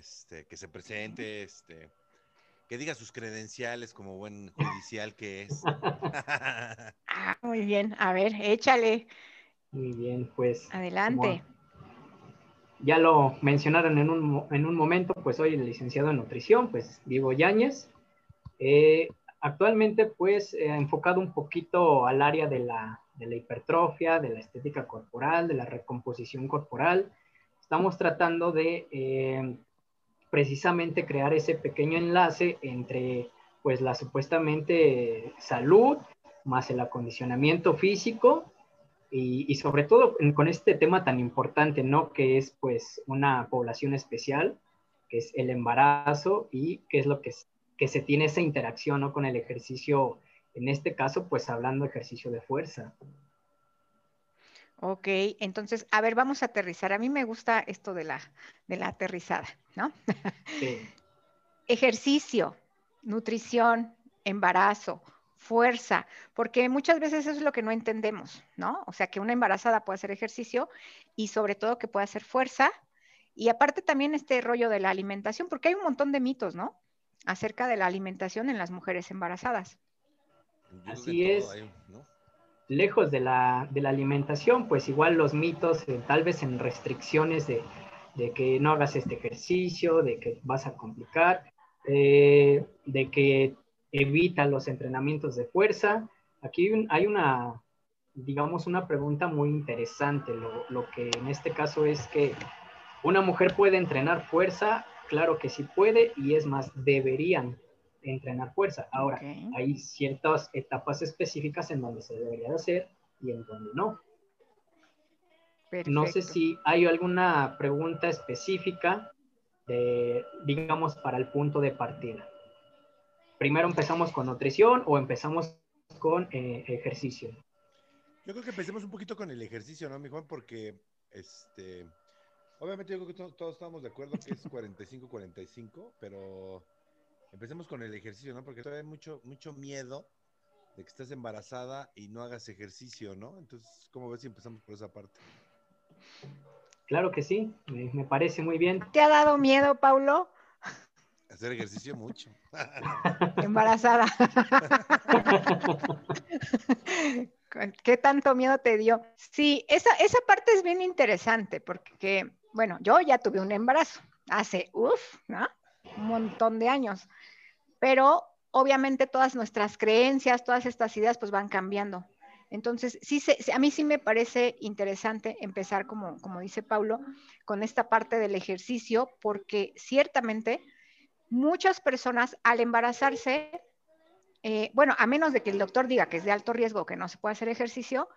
este, que se presente, este, que diga sus credenciales como buen judicial que es. ah, muy bien, a ver, échale. Muy bien, pues. Adelante. Ya lo mencionaron en un, en un, momento, pues soy el licenciado en nutrición, pues Diego Yáñez. Eh, actualmente, pues, he enfocado un poquito al área de la, de la hipertrofia, de la estética corporal, de la recomposición corporal. Estamos tratando de eh, precisamente crear ese pequeño enlace entre, pues, la supuestamente salud más el acondicionamiento físico y, sobre todo con este tema tan importante, ¿no? Que es pues una población especial, que es el embarazo y qué es lo que, que se tiene esa interacción, ¿no? Con el ejercicio, en este caso, pues hablando ejercicio de fuerza. Ok, entonces, a ver, vamos a aterrizar. A mí me gusta esto de la, de la aterrizada, ¿no? Sí. ejercicio, nutrición, embarazo, fuerza, porque muchas veces eso es lo que no entendemos, ¿no? O sea, que una embarazada puede hacer ejercicio y sobre todo que puede hacer fuerza. Y aparte también este rollo de la alimentación, porque hay un montón de mitos, ¿no? Acerca de la alimentación en las mujeres embarazadas. Así es. Lejos de la, alimentación, pues igual los mitos, eh, tal vez en restricciones de, que no hagas este ejercicio, de que vas a complicar, eh, de que evita los entrenamientos de fuerza. Aquí hay una, digamos, una pregunta muy interesante. Lo, que en este caso es que una mujer puede entrenar fuerza, claro que sí puede, y es más, deberían entrenar fuerza. Ahora, hay ciertas etapas específicas en donde se debería hacer y en donde no. No sé si hay alguna pregunta específica, digamos, para el punto de partida primero empezamos con nutrición o empezamos con eh, ejercicio? Yo creo que empecemos un poquito con el ejercicio, ¿no, mi Juan? Porque, este, obviamente yo creo que todos, estamos de acuerdo que es 45-45, pero empecemos con el ejercicio, ¿no? Porque todavía hay mucho, mucho miedo de que estés embarazada y no hagas ejercicio, ¿no? Entonces, ¿cómo ves si empezamos por esa parte? Claro que sí, me parece muy bien. ¿Te ha dado miedo, Paulo? Hacer ejercicio mucho. Embarazada. ¿Qué tanto miedo te dio? Sí, esa, esa parte es bien interesante porque, bueno, yo ya tuve un embarazo hace, uff, ¿no? Un montón de años. Pero obviamente todas nuestras creencias, todas estas ideas pues van cambiando. Entonces, sí, a mí sí me parece interesante empezar, como, como dice Paulo, con esta parte del ejercicio, porque ciertamente muchas personas al embarazarse, eh, bueno, a menos de que el doctor diga que es de alto riesgo, que no se puede hacer ejercicio,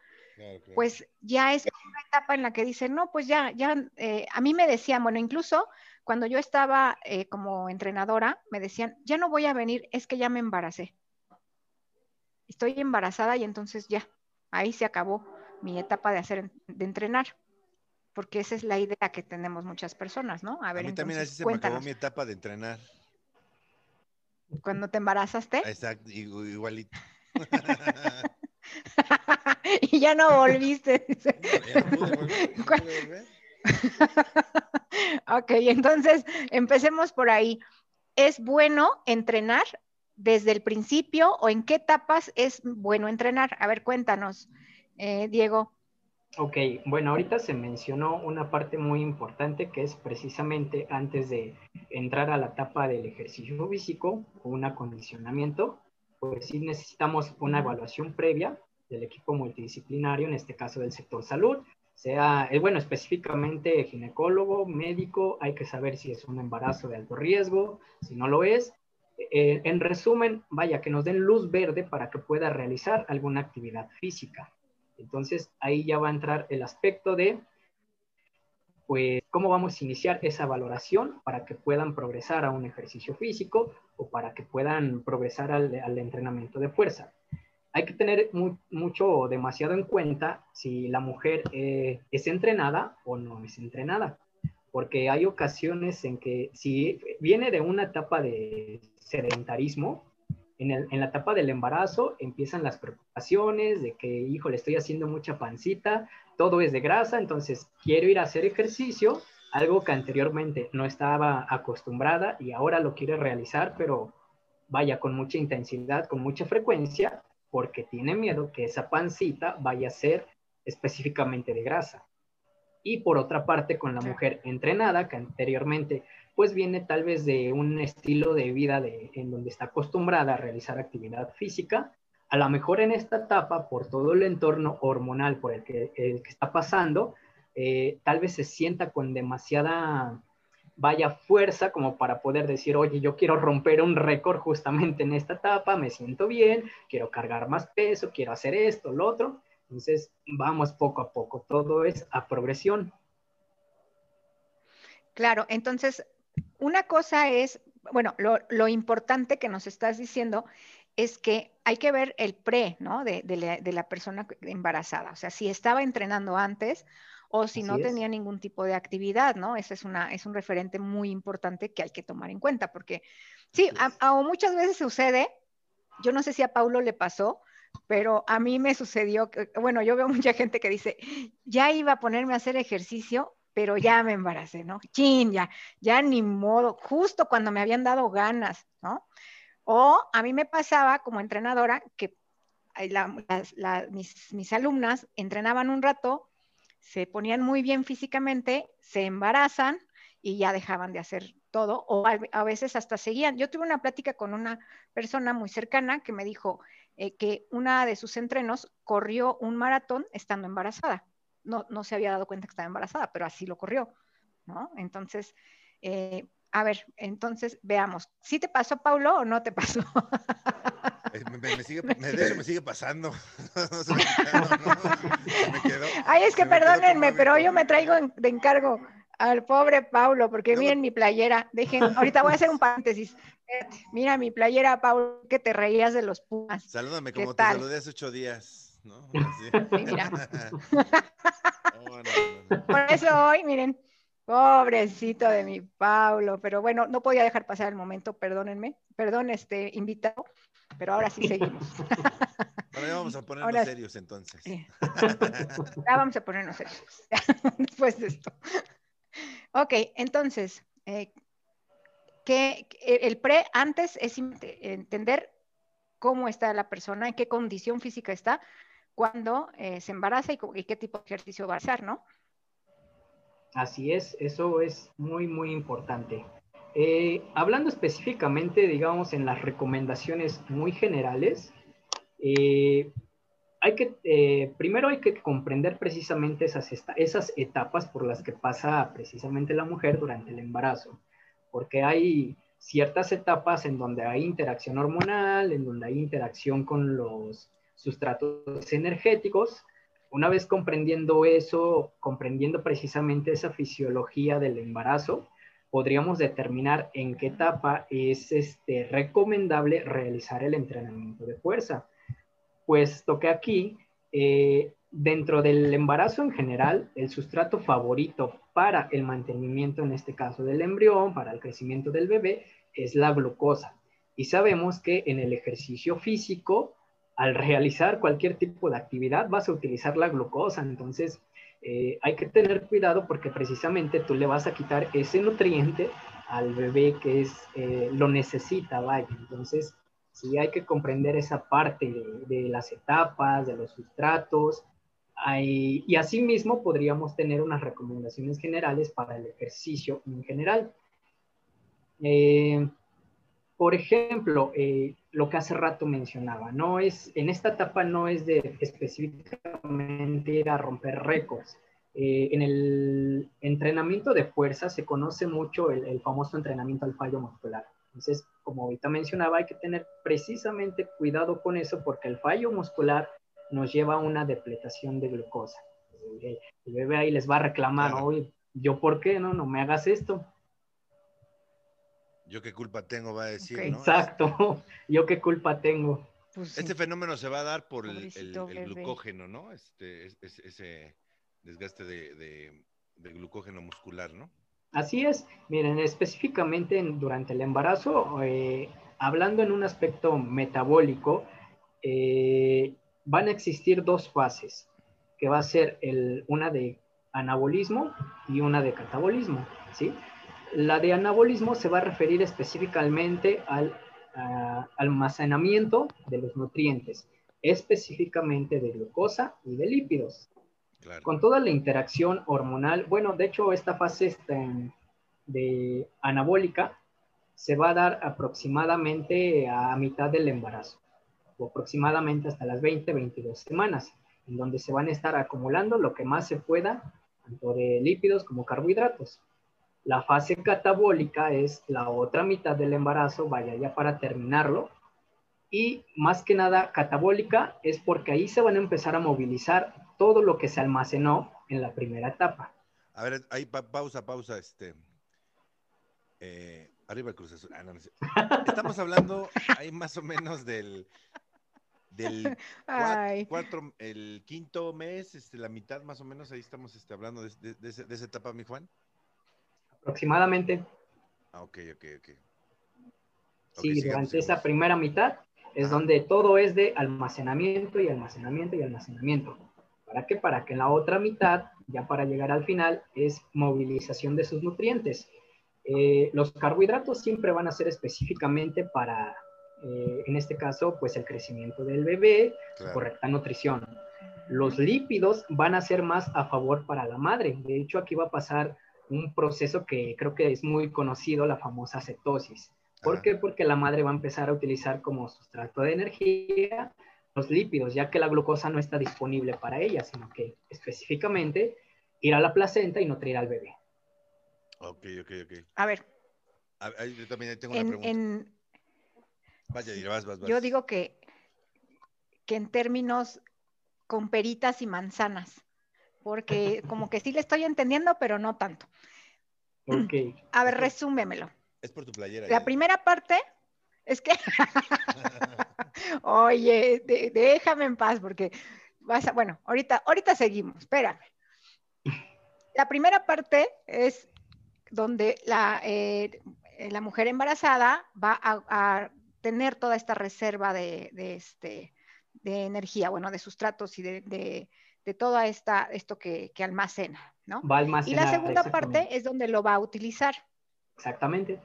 pues ya es una etapa en la que dicen, no, pues ya, ya, eh, a mí me decían, bueno, incluso cuando yo estaba eh, como entrenadora, me decían, ya no voy a venir, es que ya me embaracé. Estoy embarazada y entonces ya, ahí se acabó mi etapa de hacer, de entrenar porque esa es la idea que tenemos muchas personas, ¿no? A, ver, a mí también así se me acabó mi etapa de entrenar. Cuando te embarazaste. Exacto, igualito. y ya no volviste. ok, entonces empecemos por ahí. ¿Es bueno entrenar desde el principio o en qué etapas es bueno entrenar? A ver, cuéntanos, eh, Diego. Ok, bueno, ahorita se mencionó una parte muy importante que es precisamente antes de entrar a la etapa del ejercicio físico o un acondicionamiento, pues sí necesitamos una evaluación previa del equipo multidisciplinario, en este caso del sector salud, sea, bueno, específicamente ginecólogo, médico, hay que saber si es un embarazo de alto riesgo, si no lo es. Eh, en resumen, vaya, que nos den luz verde para que pueda realizar alguna actividad física. Entonces ahí ya va a entrar el aspecto de, pues, cómo vamos a iniciar esa valoración para que puedan progresar a un ejercicio físico o para que puedan progresar al, entrenamiento de fuerza. Hay que tener mucho, demasiado en cuenta si la mujer eh, es entrenada o no es entrenada, porque hay ocasiones en que si viene de una etapa de sedentarismo, en, la etapa del embarazo empiezan las preocupaciones de que, hijo, le estoy haciendo mucha pancita, todo es de grasa, entonces quiero ir a hacer ejercicio, algo que anteriormente no estaba acostumbrada y ahora lo quiere realizar, pero vaya con mucha intensidad, con mucha frecuencia, porque tiene miedo que esa pancita vaya a ser específicamente de grasa. Y por otra parte, con la mujer entrenada, que anteriormente pues viene tal vez de un estilo de vida de, en donde está acostumbrada a realizar actividad física, a lo mejor en esta etapa, por todo el entorno hormonal por el que, el que está pasando, eh, tal vez se sienta con demasiada, vaya fuerza como para poder decir, oye, yo quiero romper un récord justamente en esta etapa, me siento bien, quiero cargar más peso, quiero hacer esto, lo otro. Entonces, vamos poco a poco, todo es a progresión. Claro, entonces, una cosa es, bueno, lo, importante que nos estás diciendo es que hay que ver el pre, ¿no? De, la, persona embarazada. O sea, si estaba entrenando antes o si no tenía ningún tipo de actividad, ¿no? Ese es, una, es un referente muy importante que hay que tomar en cuenta, porque sí, a, muchas veces sucede, yo no sé si a Paulo le pasó, pero a mí me sucedió, bueno, yo veo mucha gente que dice, ya iba a ponerme a hacer ejercicio, pero ya me embaracé, ¿no? Chin, ya, ya ni modo, justo cuando me habían dado ganas, ¿no? O a mí me pasaba como entrenadora que mis, mis, alumnas entrenaban un rato se ponían muy bien físicamente, se embarazan y ya dejaban de hacer todo o a, veces hasta seguían. Yo tuve una plática con una persona muy cercana que me dijo eh, que una de sus entrenos corrió un maratón estando embarazada. No, no se había dado cuenta que estaba embarazada, pero así lo corrió, ¿no? Entonces, eh, a ver, entonces veamos. ¿Sí te pasó, Paulo, o no te pasó? Me, sigue, de hecho me sigue pasando. Ay, es que perdónenme, pero yo me traigo de encargo al pobre Paulo, porque miren mi playera. Dejen, ahorita voy a hacer un paréntesis. Mira mi playera, Paulo, que te reías de los Pumas. Salúdame como te saludé hace ocho días. ¿no? mira. Por eso hoy, miren, pobrecito de mi Paulo, pero bueno, no podía dejar pasar el momento, perdónenme, perdón, este invitado, pero ahora sí seguimos. Ahora ya vamos a ponernos serios entonces. Ya vamos a ponernos serios después de esto. Ok, entonces, eh, que el pre antes es entender cómo está la persona, en qué condición física está cuando eh, se embaraza y, y, qué tipo de ejercicio va a hacer, ¿no? Así es, eso es muy, muy importante. Eh, hablando específicamente, digamos, en las recomendaciones muy generales, eh, hay que, eh, primero hay que comprender precisamente esas, esas etapas por las que pasa precisamente la mujer durante el embarazo, porque hay ciertas etapas en donde hay interacción hormonal, en donde hay interacción con los sustratos energéticos. Una vez comprendiendo eso, comprendiendo precisamente esa fisiología del embarazo, podríamos determinar en qué etapa es este, recomendable realizar el entrenamiento de fuerza. Puesto que aquí, eh, dentro del embarazo en general, el sustrato favorito para el mantenimiento, en este caso del embrión, para el crecimiento del bebé, es la glucosa. Y sabemos que en el ejercicio físico, al realizar cualquier tipo de actividad, vas a utilizar la glucosa. Entonces, eh, hay que tener cuidado porque precisamente tú le vas a quitar ese nutriente al bebé que es, eh, lo necesita, vaya. Entonces, sí hay que comprender esa parte de, las etapas, de los sustratos, y asimismo podríamos tener unas recomendaciones generales para el ejercicio en general. Eh, por ejemplo, lo que hace rato mencionaba, no es, en esta etapa no es de específicamente ir a romper récords. Eh, en el entrenamiento de fuerza se conoce mucho el, famoso entrenamiento al fallo muscular. Entonces, como ahorita mencionaba, hay que tener precisamente cuidado con eso porque el fallo muscular nos lleva a una depletación de glucosa. El, bebé ahí les va a reclamar, oye, ¿yo por qué no? No me hagas esto yo qué culpa tengo, va a decir. Exacto, yo qué culpa tengo. Pues este fenómeno se va a dar por el, glucógeno, ¿no? Este, ese desgaste de, glucógeno muscular, ¿no? Así es. Miren, específicamente durante el embarazo, eh, hablando en un aspecto metabólico, eh, van a existir dos fases, que va a ser el, una de anabolismo y una de catabolismo, ¿sí? La de anabolismo se va a referir específicamente al almacenamiento de los nutrientes, específicamente de glucosa y de lípidos. Con toda la interacción hormonal, bueno, de hecho esta fase este, de anabólica se va a dar aproximadamente a mitad del embarazo, o aproximadamente hasta las 20, 22 semanas, en donde se van a estar acumulando lo que más se pueda, tanto de lípidos como carbohidratos. La fase catabólica es la otra mitad del embarazo, vaya ya para terminarlo. Y más que nada, catabólica es porque ahí se van a empezar a movilizar todo lo que se almacenó en la primera etapa. A ver, ahí pausa, pausa, este. Eh, arriba el Cruz ah, Estamos hablando ahí más o menos del del cuatro, el quinto mes, este, la mitad más o menos, ahí estamos este, hablando de, de, esa etapa, mi Juan. Aproximadamente. Ah, ok, ok, ok. Sí, durante esa primera mitad es donde todo es de almacenamiento y almacenamiento y almacenamiento. ¿Para qué? Para que en la otra mitad, ya para llegar al final, es movilización de sus nutrientes. Eh, los carbohidratos siempre van a ser específicamente para, eh, en este caso, pues el crecimiento del bebé, correcta nutrición. Los lípidos van a ser más a favor para la madre. De hecho, aquí va a pasar un proceso que creo que es muy conocido, la famosa cetosis. ¿Por qué? Porque la madre va a empezar a utilizar como sustrato de energía los lípidos, ya que la glucosa no está disponible para ella, sino que específicamente ir a la placenta y nutrir al bebé. Ok, ok, ok. A ver. yo también tengo una pregunta. Vaya, vas, vas, vas. Yo digo que, que en términos con peritas y manzanas porque como que sí le estoy entendiendo, pero no tanto. Ok. A ver, resúmemelo. Es por tu playera. La primera parte es que, oye, déjame en paz porque vas a, bueno, ahorita, ahorita seguimos, espérame. La primera parte es donde la, eh, la mujer embarazada va a, tener toda esta reserva de, este, de energía, bueno, de sustratos y de de todo esta, esto que, almacena, ¿no? Va a almacenar. Y la segunda parte es donde lo va a utilizar. Exactamente.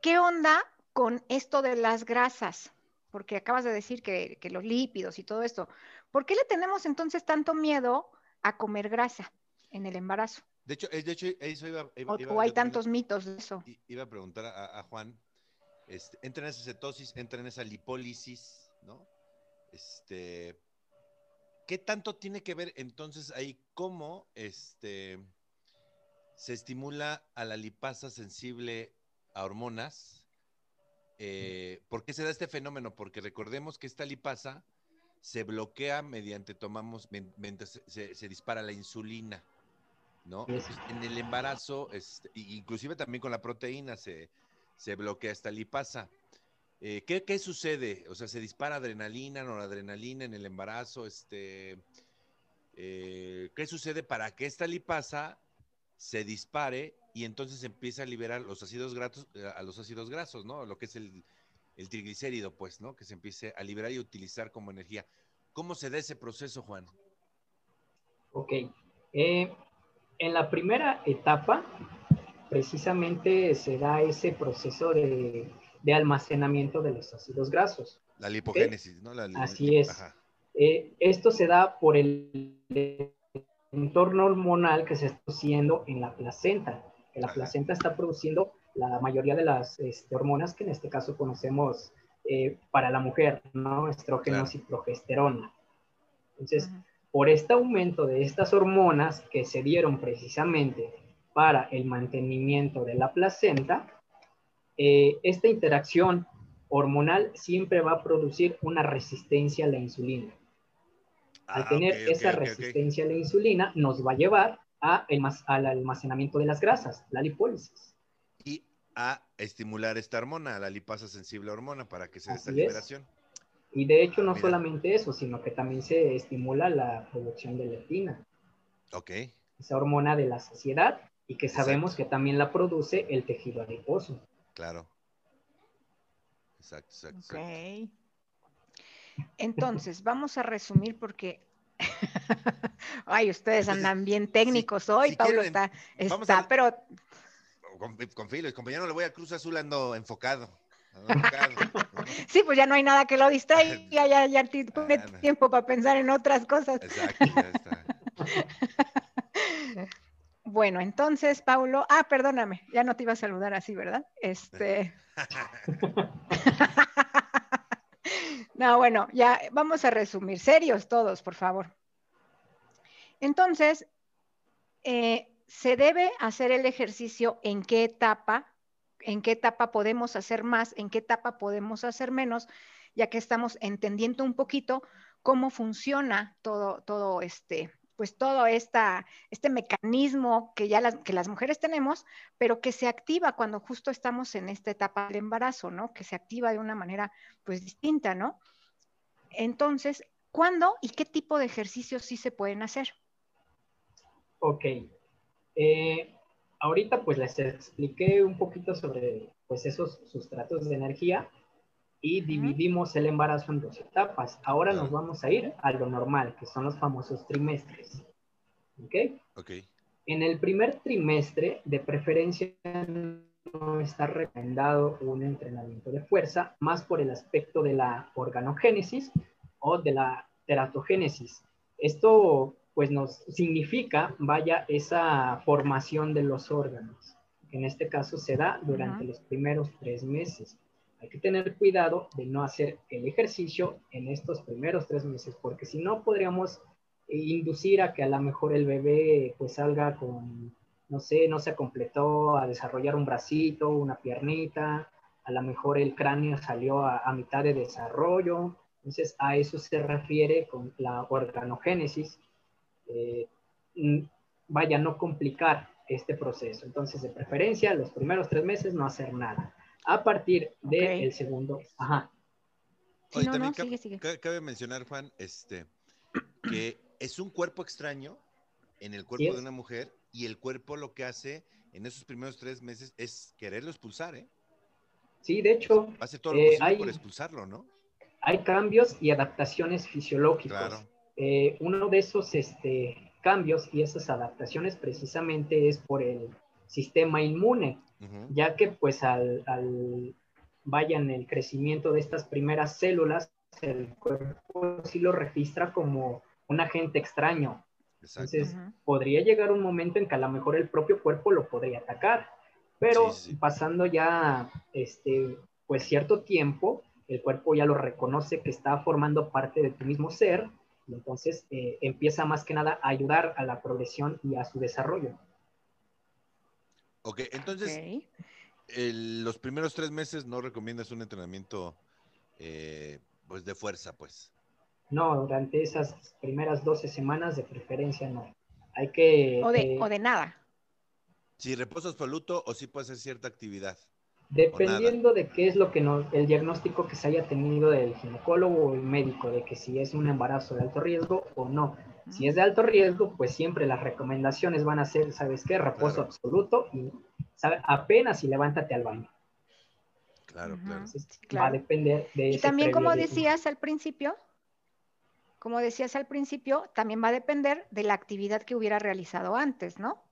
¿Qué onda con esto de las grasas? Porque acabas de decir que, los lípidos y todo esto. ¿Por qué le tenemos entonces tanto miedo a comer grasa en el embarazo? De hecho, de hecho eso iba, o, hay tantos mitos de eso. Iba a preguntar a, Juan, este, entra en esa cetosis, entra en esa lipólisis, ¿no? Este, ¿Qué tanto tiene que ver entonces ahí cómo este, se estimula a la lipasa sensible a hormonas? Eh, ¿Por qué se da este fenómeno? Porque recordemos que esta lipasa se bloquea mediante tomamos, mientras se, dispara la insulina, ¿no? En el embarazo, este, inclusive también con la proteína se, se bloquea esta lipasa. Eh, ¿qué, sucede? O sea, ¿se dispara adrenalina, noradrenalina en el embarazo? Este, eh, ¿Qué sucede para que esta lipasa se dispare y entonces empieza a liberar los ácidos grasos, eh, a los ácidos grasos, ¿no? Lo que es el, triglicérido, pues, ¿no? Que se empiece a liberar y utilizar como energía. ¿Cómo se da ese proceso, Juan? Ok. en la primera etapa, precisamente se da ese proceso de de almacenamiento de los ácidos grasos. La lipogénesis, ¿no? Así es. Eh, esto se da por el entorno hormonal que se está produciendo en la placenta. Que la placenta está produciendo la mayoría de las este, hormonas que en este caso conocemos eh, para la mujer, ¿no? Estrógenos y progesterona. Entonces, por este aumento de estas hormonas que se dieron precisamente para el mantenimiento de la placenta, eh, esta interacción hormonal siempre va a producir una resistencia a la insulina. Al ah, tener esa resistencia a la insulina, nos va a llevar a al almacenamiento de las grasas, la lipólisis. Y a estimular esta hormona, la lipasa sensible hormona, para que se dé esta liberación. Y de hecho, no solamente eso, sino que también se estimula la producción de leptina. Ok. Esa hormona de la saciedad y que sabemos que también la produce el tejido adiposo. Claro. Exacto, exacto. Ok. Entonces, vamos a resumir porque Ay, ustedes andan bien técnicos hoy, si Pablo quieren, está, está, a- pero Con, con Filo, compañero, le voy a Cruz Azul, ando enfocado. ando enfocado. sí, pues ya no hay nada que lo distraiga, ya, ya ti- tiene no. tiempo para pensar en otras cosas. Exacto, ya está. Bueno, entonces, Paulo, ah, perdóname, ya no te iba a saludar así, ¿verdad? Este. no, bueno, ya vamos a resumir, serios todos, por favor. Entonces, eh, se debe hacer el ejercicio en qué etapa, en qué etapa podemos hacer más, en qué etapa podemos hacer menos, ya que estamos entendiendo un poquito cómo funciona todo, todo este, pues todo esta, este mecanismo que ya las, que las mujeres tenemos, pero que se activa cuando justo estamos en esta etapa del embarazo, ¿no? Que se activa de una manera pues distinta, ¿no? Entonces, ¿cuándo y qué tipo de ejercicios sí se pueden hacer? Ok. Eh, ahorita pues les expliqué un poquito sobre pues esos sustratos de energía y dividimos el embarazo en dos etapas. Ahora nos vamos a ir a lo normal, que son los famosos trimestres. ¿Ok? Ok. En el primer trimestre, de preferencia, no está recomendado un entrenamiento de fuerza, más por el aspecto de la organogénesis o de la teratogénesis. Esto, pues, nos significa, vaya, esa formación de los órganos, que en este caso se da durante los primeros tres meses. Hay que tener cuidado de no hacer el ejercicio en estos primeros tres meses, porque si no podríamos eh, inducir a que a lo mejor el bebé pues salga con, no sé, no se completó a desarrollar un bracito, una piernita, a lo mejor el cráneo salió a, mitad de desarrollo. Entonces a eso se refiere con la organogénesis. Eh, vaya, no complicar este proceso. Entonces, de preferencia, los primeros tres meses no hacer nada. A partir del Ok. segundo, ajá, Sí, Oye, no, también no, cab- sigue, sigue. ca- cabe mencionar, Juan, este, que es un cuerpo extraño en el cuerpo Sí de una mujer y el cuerpo lo que hace en esos primeros tres meses es quererlo expulsar, ¿eh? sí, de hecho, Hace todo lo Eh, posible hay- por expulsarlo, ¿no? hay cambios y adaptaciones fisiológicos. Claro. Eh, uno de esos este, cambios y esas adaptaciones precisamente es por el sistema inmune, Ya que pues al, al vayan el crecimiento de estas primeras células, el cuerpo sí lo registra como un agente extraño. Exacto. Entonces, podría llegar un momento en que a lo mejor el propio cuerpo lo podría atacar, pero sí. pasando ya este, pues cierto tiempo, el cuerpo ya lo reconoce que está formando parte de tu mismo ser, y entonces eh, empieza más que nada a ayudar a la progresión y a su desarrollo. Ok, entonces, el- los primeros tres meses no recomiendas un entrenamiento eh, pues de fuerza, pues. No, durante esas primeras 12 semanas de preferencia no. Hay que... O de, eh, o de nada. Si reposo absoluto o si puede hacer cierta actividad. Dependiendo de qué es lo que nos, el diagnóstico que se haya tenido del ginecólogo o el médico, de que si es un embarazo de alto riesgo o no. Si es de alto riesgo, pues siempre las recomendaciones van a ser, ¿sabes qué? Reposo Claro. absoluto y ¿sabe? apenas y levántate al baño. Claro, claro. Entonces, Sí, va a claro. depender de Y ese también, como de- decías al principio, como decías al principio, también va a depender de la actividad que hubiera realizado antes, ¿no?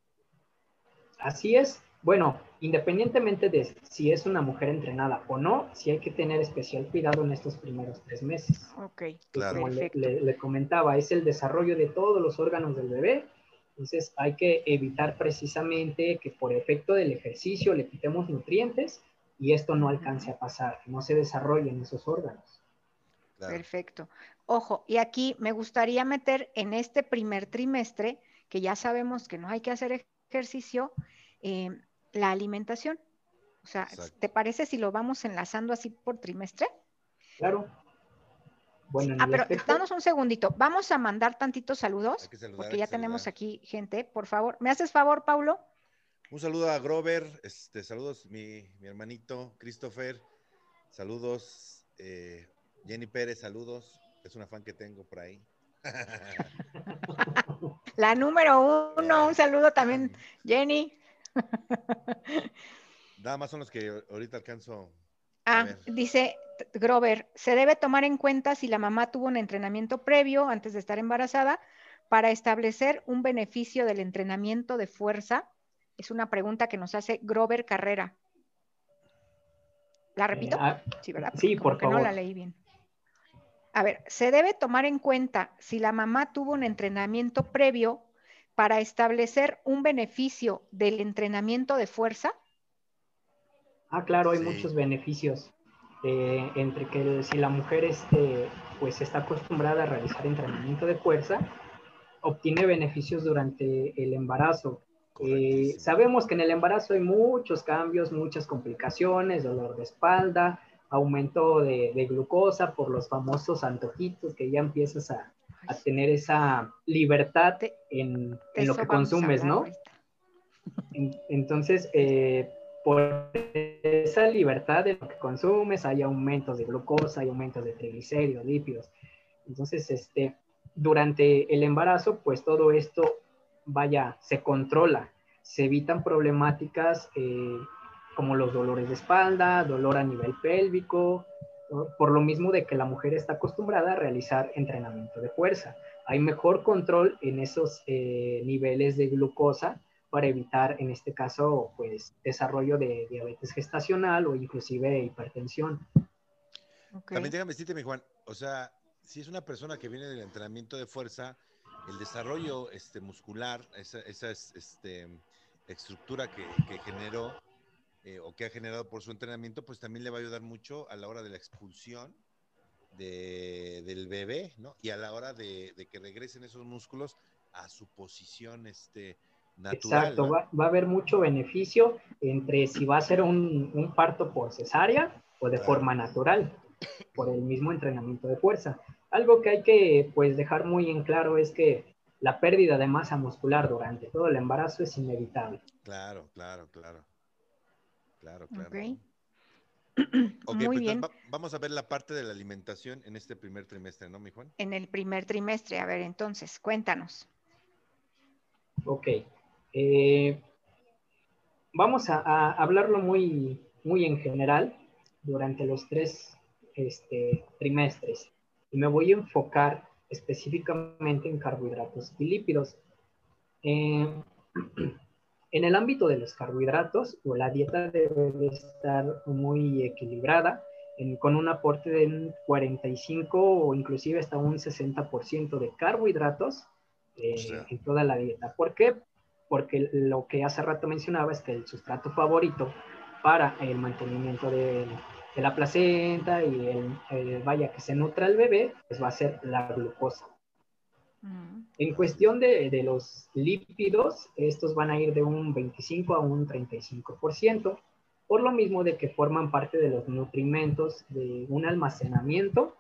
Así es. Bueno, independientemente de si es una mujer entrenada o no, sí hay que tener especial cuidado en estos primeros tres meses. Ok, Claro. como le, perfecto. le- le comentaba, es el desarrollo de todos los órganos del bebé. Entonces hay que evitar precisamente que por efecto del ejercicio le quitemos nutrientes y esto no alcance a pasar, no se desarrollen esos órganos. claro. Perfecto. Ojo, y aquí me gustaría meter en este primer trimestre, que ya sabemos que no hay que hacer ejercicio, eh, la alimentación. O sea, Exacto. ¿te parece si lo vamos enlazando así por trimestre? Claro. Bueno, en Ah, pero aspecto- danos un segundito. Vamos a mandar tantitos saludos, porque ya tenemos saludar. aquí gente, por favor. ¿Me haces favor, Paulo? Un saludo a Grover, este, saludos mi, mi hermanito Christopher, saludos eh, Jenny Pérez, saludos, es una fan que tengo por ahí. La número uno, un saludo también, Jenny. Nada más son los que ahorita alcanzo. A Ah, ver. dice, Grover, se debe tomar en cuenta si la mamá tuvo un entrenamiento previo antes de estar embarazada para establecer un beneficio del entrenamiento de fuerza. Es una pregunta que nos hace Grover Carrera. ¿La repito? Eh, ah, sí, ¿verdad? sí, por favor. no la leí bien. A ver, se debe tomar en cuenta si la mamá tuvo un entrenamiento previo para establecer un beneficio del entrenamiento de fuerza. Ah, claro, hay muchos beneficios. Eh, entre que si la mujer este, pues está acostumbrada a realizar entrenamiento de fuerza, obtiene beneficios durante el embarazo. Eh, sabemos que en el embarazo hay muchos cambios, muchas complicaciones, dolor de espalda, aumento de, glucosa por los famosos antojitos que ya empiezas a, tener esa libertad en, lo que consumes, ¿no? entonces, eh, por esa libertad de lo que consumes, hay aumentos de glucosa, hay aumentos de triglicéridos, lípidos. Entonces, este, durante el embarazo, pues todo esto, vaya, se controla, se evitan problemáticas eh, como los dolores de espalda, dolor a nivel pélvico, por lo mismo de que la mujer está acostumbrada a realizar entrenamiento de fuerza. Hay mejor control en esos eh, niveles de glucosa para evitar, en este caso, pues desarrollo de diabetes gestacional o inclusive hipertensión. También déjame decirte, mi Juan, o sea, si es una persona que viene del entrenamiento de fuerza, el desarrollo este, muscular, esa, esa este, estructura que, generó eh, o que ha generado por su entrenamiento, pues también le va a ayudar mucho a la hora de la expulsión del bebé, ¿no? Y a la hora de, que regresen esos músculos a su posición este, natural. Exacto, va, a haber mucho beneficio entre si va a ser un, parto por cesárea o de forma natural, por el mismo entrenamiento de fuerza. Algo que hay que pues dejar muy en claro es que la pérdida de masa muscular durante todo el embarazo es inevitable. Claro, claro, claro. Claro, claro. Muy pues, bien. vamos a ver la parte de la alimentación en este primer trimestre, ¿no, mi Juan? En el primer trimestre. A ver, entonces, cuéntanos. Ok. Eh, vamos a, hablarlo muy, muy en general durante los tres este, trimestres y me voy a enfocar específicamente en carbohidratos y lípidos. Eh, en el ámbito de los carbohidratos, la dieta debe estar muy equilibrada, con un aporte de un 45 o inclusive hasta un 60% de carbohidratos eh, en toda la dieta. ¿Por qué? Porque lo que hace rato mencionaba es que el sustrato favorito para el mantenimiento de de la placenta y el, vaya que se nutra el bebé, pues va a ser la glucosa. En cuestión de, de, los lípidos, estos van a ir de un 25 a un 35%, por lo mismo de que forman parte de los nutrimentos de un almacenamiento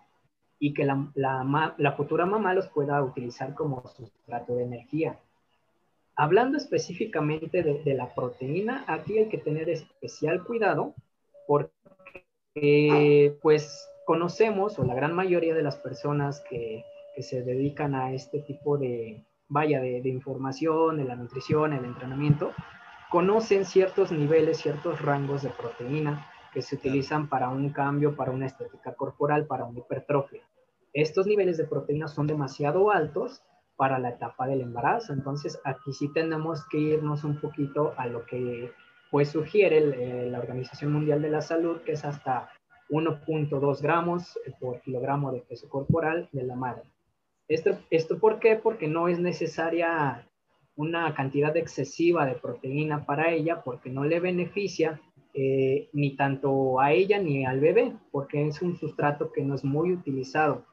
y que la, la, la futura mamá los pueda utilizar como sustrato de energía. Hablando específicamente de, de, la proteína, aquí hay que tener especial cuidado porque eh, pues conocemos, o la gran mayoría de las personas que, se dedican a este tipo de, vaya, de, información, de la nutrición, el entrenamiento, conocen ciertos niveles, ciertos rangos de proteína que se utilizan para un cambio, para una estética corporal, para una hipertrofia. Estos niveles de proteína son demasiado altos para la etapa del embarazo, entonces aquí sí tenemos que irnos un poquito a lo que pues sugiere eh, la Organización Mundial de la Salud que es hasta 1.2 gramos por kilogramo de peso corporal de la madre. Esto, ¿Esto por qué? Porque no es necesaria una cantidad excesiva de proteína para ella porque no le beneficia eh, ni tanto a ella ni al bebé porque es un sustrato que no es muy utilizado.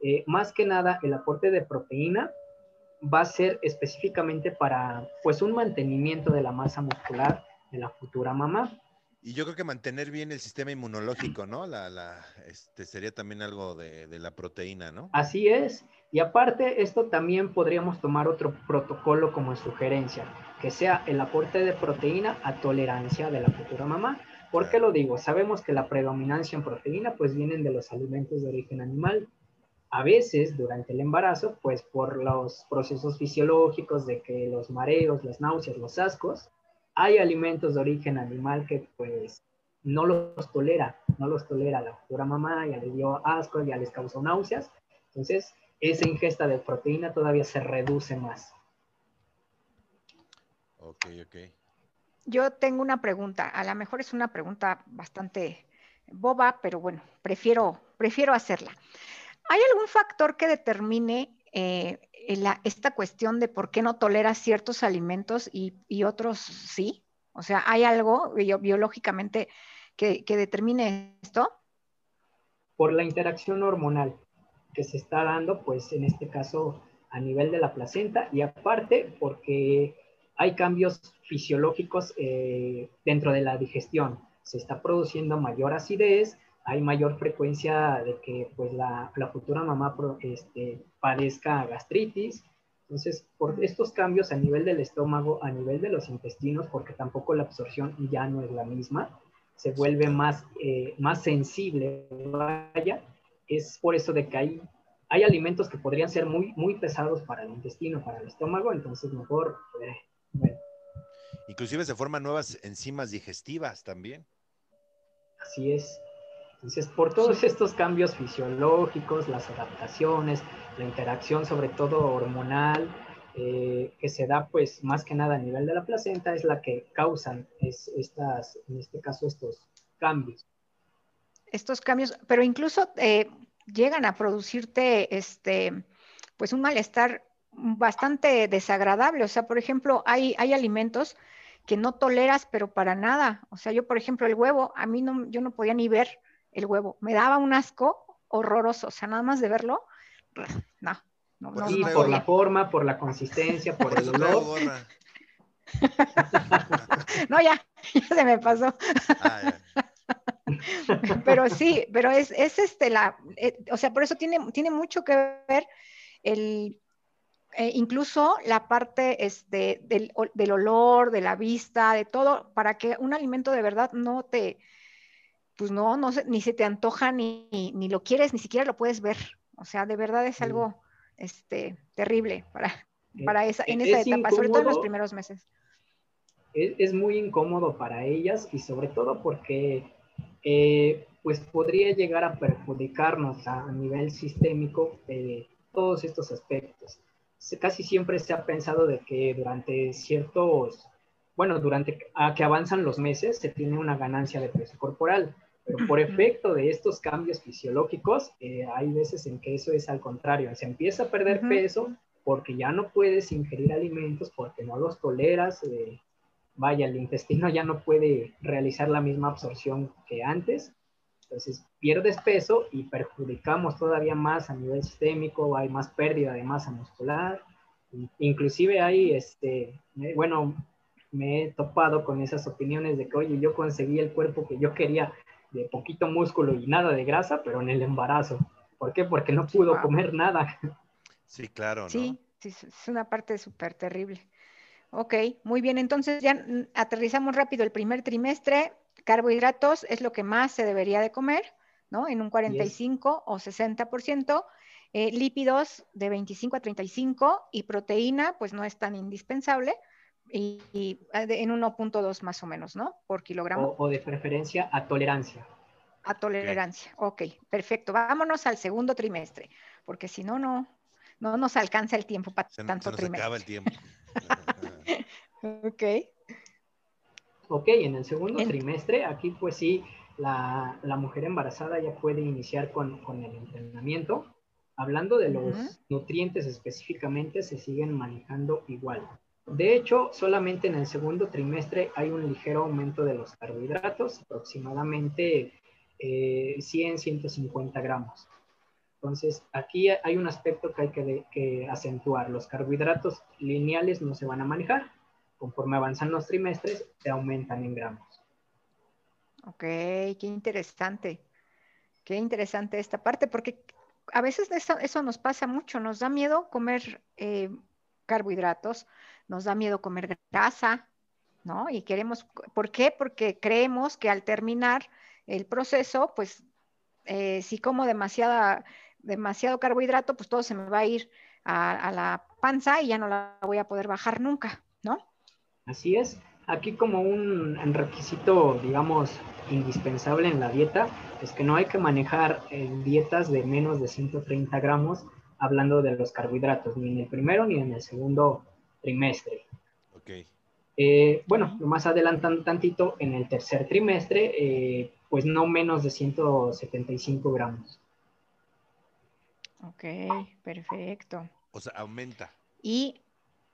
Eh, más que nada, el aporte de proteína va a ser específicamente para pues un mantenimiento de la masa muscular de la futura mamá. Y yo creo que mantener bien el sistema inmunológico, ¿no? La, la, este, sería también algo de, de, la proteína, ¿no? Así es. Y aparte, esto también podríamos tomar otro protocolo como sugerencia, que sea el aporte de proteína a tolerancia de la futura mamá. ¿Por qué lo digo? Sabemos que la predominancia en proteína pues vienen de los alimentos de origen animal. A veces durante el embarazo, pues por los procesos fisiológicos de que los mareos, las náuseas, los ascos, hay alimentos de origen animal que pues no los tolera, no los tolera la futura mamá, ya le dio asco, ya les causó náuseas. Entonces, esa ingesta de proteína todavía se reduce más. Ok, ok. Yo tengo una pregunta, a lo mejor es una pregunta bastante boba, pero bueno, prefiero, prefiero hacerla. ¿Hay algún factor que determine eh, esta cuestión de por qué no tolera ciertos alimentos y, otros sí? O sea, ¿hay algo biológicamente que, determine esto? Por la interacción hormonal que se está dando, pues en este caso a nivel de la placenta y aparte porque hay cambios fisiológicos eh, dentro de la digestión. Se está produciendo mayor acidez, hay mayor frecuencia de que pues la, futura mamá este, padezca gastritis. Entonces, por estos cambios a nivel del estómago, a nivel de los intestinos, porque tampoco la absorción ya no es la misma, se vuelve más, eh, más sensible, vaya, es por eso de que hay, hay alimentos que podrían ser muy, muy pesados para el intestino, para el estómago, entonces mejor, eh, bueno. Inclusive se forman nuevas enzimas digestivas también. Así es. Entonces, por todos estos cambios fisiológicos, las adaptaciones, la interacción sobre todo hormonal, eh, que se da pues más que nada a nivel de la placenta, es la que causan es, estas, en este caso, estos cambios. Estos cambios, pero incluso eh, llegan a producirte este, pues un malestar bastante desagradable. O sea, por ejemplo, hay, hay alimentos que no toleras, pero para nada. O sea, yo, por ejemplo, el huevo, a mí no, yo no podía ni ver el huevo. Me daba un asco horroroso, o sea, nada más de verlo, no. No, no, por la forma, por la consistencia, por, el olor. no, ya, ya se me pasó. Ah, pero sí, pero es, es este la, eh, o sea, por eso tiene, tiene mucho que ver el, eh, incluso la parte este, del, del, olor, de la vista, de todo, para que un alimento de verdad no te, pues no, no ni se te antoja, ni, ni, lo quieres, ni siquiera lo puedes ver. O sea, de verdad es algo este, terrible para, eh, para esa, en esa etapa, sobre todo en los primeros meses. Es, muy incómodo para ellas y sobre todo porque eh, pues podría llegar a perjudicarnos a, nivel sistémico eh, todos estos aspectos. casi siempre se ha pensado de que durante ciertos, bueno, durante a que avanzan los meses se tiene una ganancia de peso corporal pero por efecto de estos cambios fisiológicos, eh, hay veces en que eso es al contrario, se empieza a perder peso porque ya no puedes ingerir alimentos, porque no los toleras, eh, vaya, el intestino ya no puede realizar la misma absorción que antes, entonces pierdes peso y perjudicamos todavía más a nivel sistémico, hay más pérdida de masa muscular, inclusive hay, este, bueno, me he topado con esas opiniones de que, oye, yo conseguí el cuerpo que yo quería, de poquito músculo y nada de grasa, pero en el embarazo. ¿Por qué? Porque no pudo comer nada. Sí, claro. ¿no? Sí, sí, es una parte súper terrible. Ok, muy bien. Entonces ya aterrizamos rápido el primer trimestre. Carbohidratos es lo que más se debería de comer, ¿no? En un 45 o 60%. Eh, lípidos de 25 a 35 y proteína, pues no es tan indispensable y, ah, en 1.2 más o menos, ¿no? Por kilogramo. O, de preferencia a tolerancia. A tolerancia, ok, perfecto. Vámonos al segundo trimestre, porque si no, no, no nos alcanza el tiempo para tanto se nos trimestre. acaba el tiempo. ok. Ok, en el segundo trimestre, aquí pues sí, la, la, mujer embarazada ya puede iniciar con, con el entrenamiento. Hablando de los nutrientes específicamente, se siguen manejando igual. De hecho, solamente en el segundo trimestre hay un ligero aumento de los carbohidratos, aproximadamente 100, eh, 150 gramos. Entonces, aquí hay un aspecto que hay que, acentuar. Los carbohidratos lineales no se van a manejar. Conforme avanzan los trimestres, se aumentan en gramos. Ok, qué interesante. Qué interesante esta parte, porque a veces eso, nos pasa mucho. Nos da miedo comer eh, carbohidratos, nos da miedo comer grasa, ¿no? Y queremos, ¿por qué? Porque creemos que al terminar el proceso, pues eh, si como demasiada, demasiado carbohidrato, pues todo se me va a ir a, la panza y ya no la voy a poder bajar nunca, ¿no? Así es. Aquí como un requisito, digamos, indispensable en la dieta es que no hay que manejar eh, dietas de menos de 130 gramos hablando de los carbohidratos, ni en el primero ni en el segundo trimestre. Ok. Eh, bueno, más adelantando tantito, en el tercer trimestre, eh, pues no menos de 175 gramos. Ok, perfecto. O sea, aumenta. Y,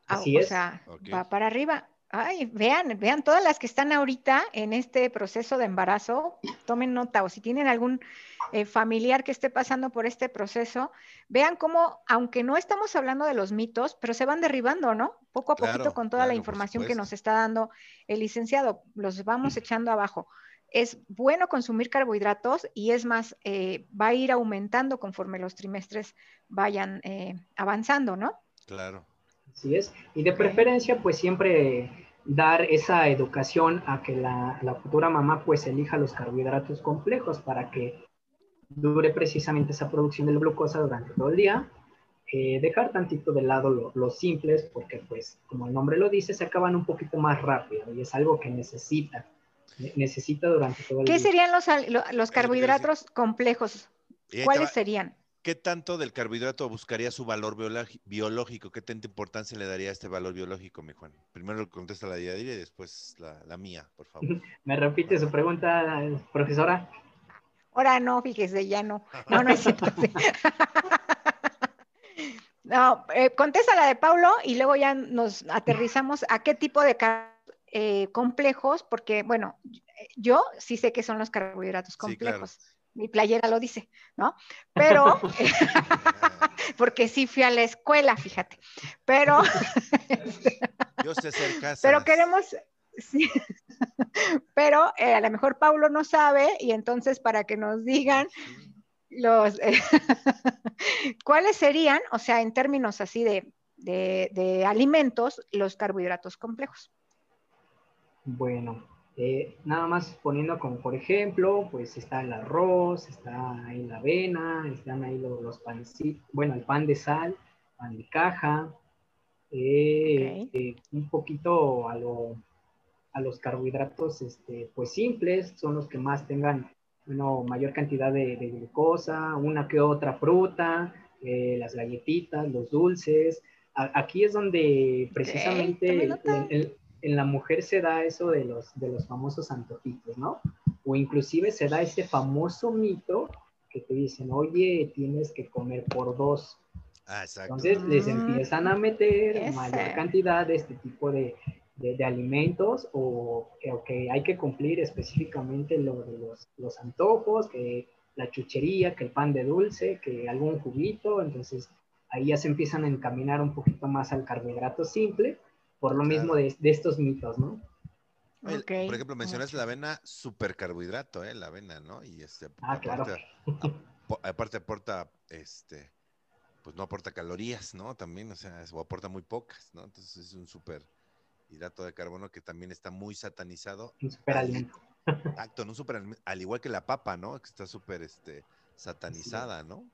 Así o es. sea, va para arriba. Ay, vean, vean todas las que están ahorita en este proceso de embarazo, tomen nota o si tienen algún eh, familiar que esté pasando por este proceso, vean cómo, aunque no estamos hablando de los mitos, pero se van derribando, ¿no? Poco a Claro, poquito con toda la claro, información que nos está dando el licenciado, los vamos echando abajo. Es bueno consumir carbohidratos y es más, eh, va a ir aumentando conforme los trimestres vayan eh, avanzando, ¿no? Claro. Así es. Y de preferencia, pues siempre dar esa educación a que la, la futura mamá pues elija los carbohidratos complejos para que dure precisamente esa producción de glucosa durante todo el día. Eh, dejar tantito de lado lo- los simples porque pues como el nombre lo dice se acaban un poquito más rápido y es algo que necesita, ne- necesita durante todo el ¿Qué día. serían los, carbohidratos complejos? ¿Cuáles serían? ¿Qué tanto del carbohidrato buscaría su valor biológi- biológico? ¿Qué tanta importancia le daría a este valor biológico, mi Juan? Primero contesta la de Yadira y después la, la mía, por favor. ¿Me repite su pregunta, profesora? Ahora no, fíjese, ya no. No, no es cierto. No, eh, contesta la de Paulo y luego ya nos aterrizamos a qué tipo de car- eh, complejos, porque bueno, yo sí sé que son los carbohidratos Sí, claro. complejos. Mi playera lo dice, ¿no? Pero, porque sí fui a la escuela, fíjate. Pero, Yo sé hacer casas. pero queremos, sí. pero eh, a lo mejor Paulo no sabe y entonces para que nos digan los, eh, ¿cuáles serían, o sea, en términos así de, de- de alimentos, los carbohidratos complejos? Bueno, eh, nada más poniendo como por ejemplo, pues está el arroz, está ahí la avena, están ahí los, los pancitos, bueno, el pan de sal, pan de caja, eh, eh, un poquito a, lo- a los carbohidratos, este, pues simples, son los que más tengan, bueno, mayor cantidad de, de glucosa, una que otra fruta, las galletitas, los dulces. A- aquí es donde precisamente el- el- en la mujer se da eso de los, de los famosos antojitos, ¿no? O inclusive se da ese famoso mito que te dicen, oye, tienes que comer por dos. Ah, exacto. Entonces les Mm, empiezan a meter ese. mayor cantidad de este tipo de, de- de alimentos o que, o que hay que cumplir específicamente lo de los, los antojos, que la chuchería, que el pan de dulce, que algún juguito. Entonces ahí ya se empiezan a encaminar un poquito más al carbohidrato simple por lo mismo Claro. de, de estos mitos, ¿no? Ok, Por ejemplo, mencionas la avena, supercarbohidrato, ¿eh? La avena, ¿no? Y este, Ah, claro. aparte, apo- aparte aporta, este, pues no aporta calorías, ¿no? También, o sea, es- o aporta muy pocas, ¿no? Entonces es un superhidrato de carbono que también está muy satanizado. Un superalimento. Exacto, no super, al igual que la papa, ¿no? Que está súper, este, satanizada, ¿no?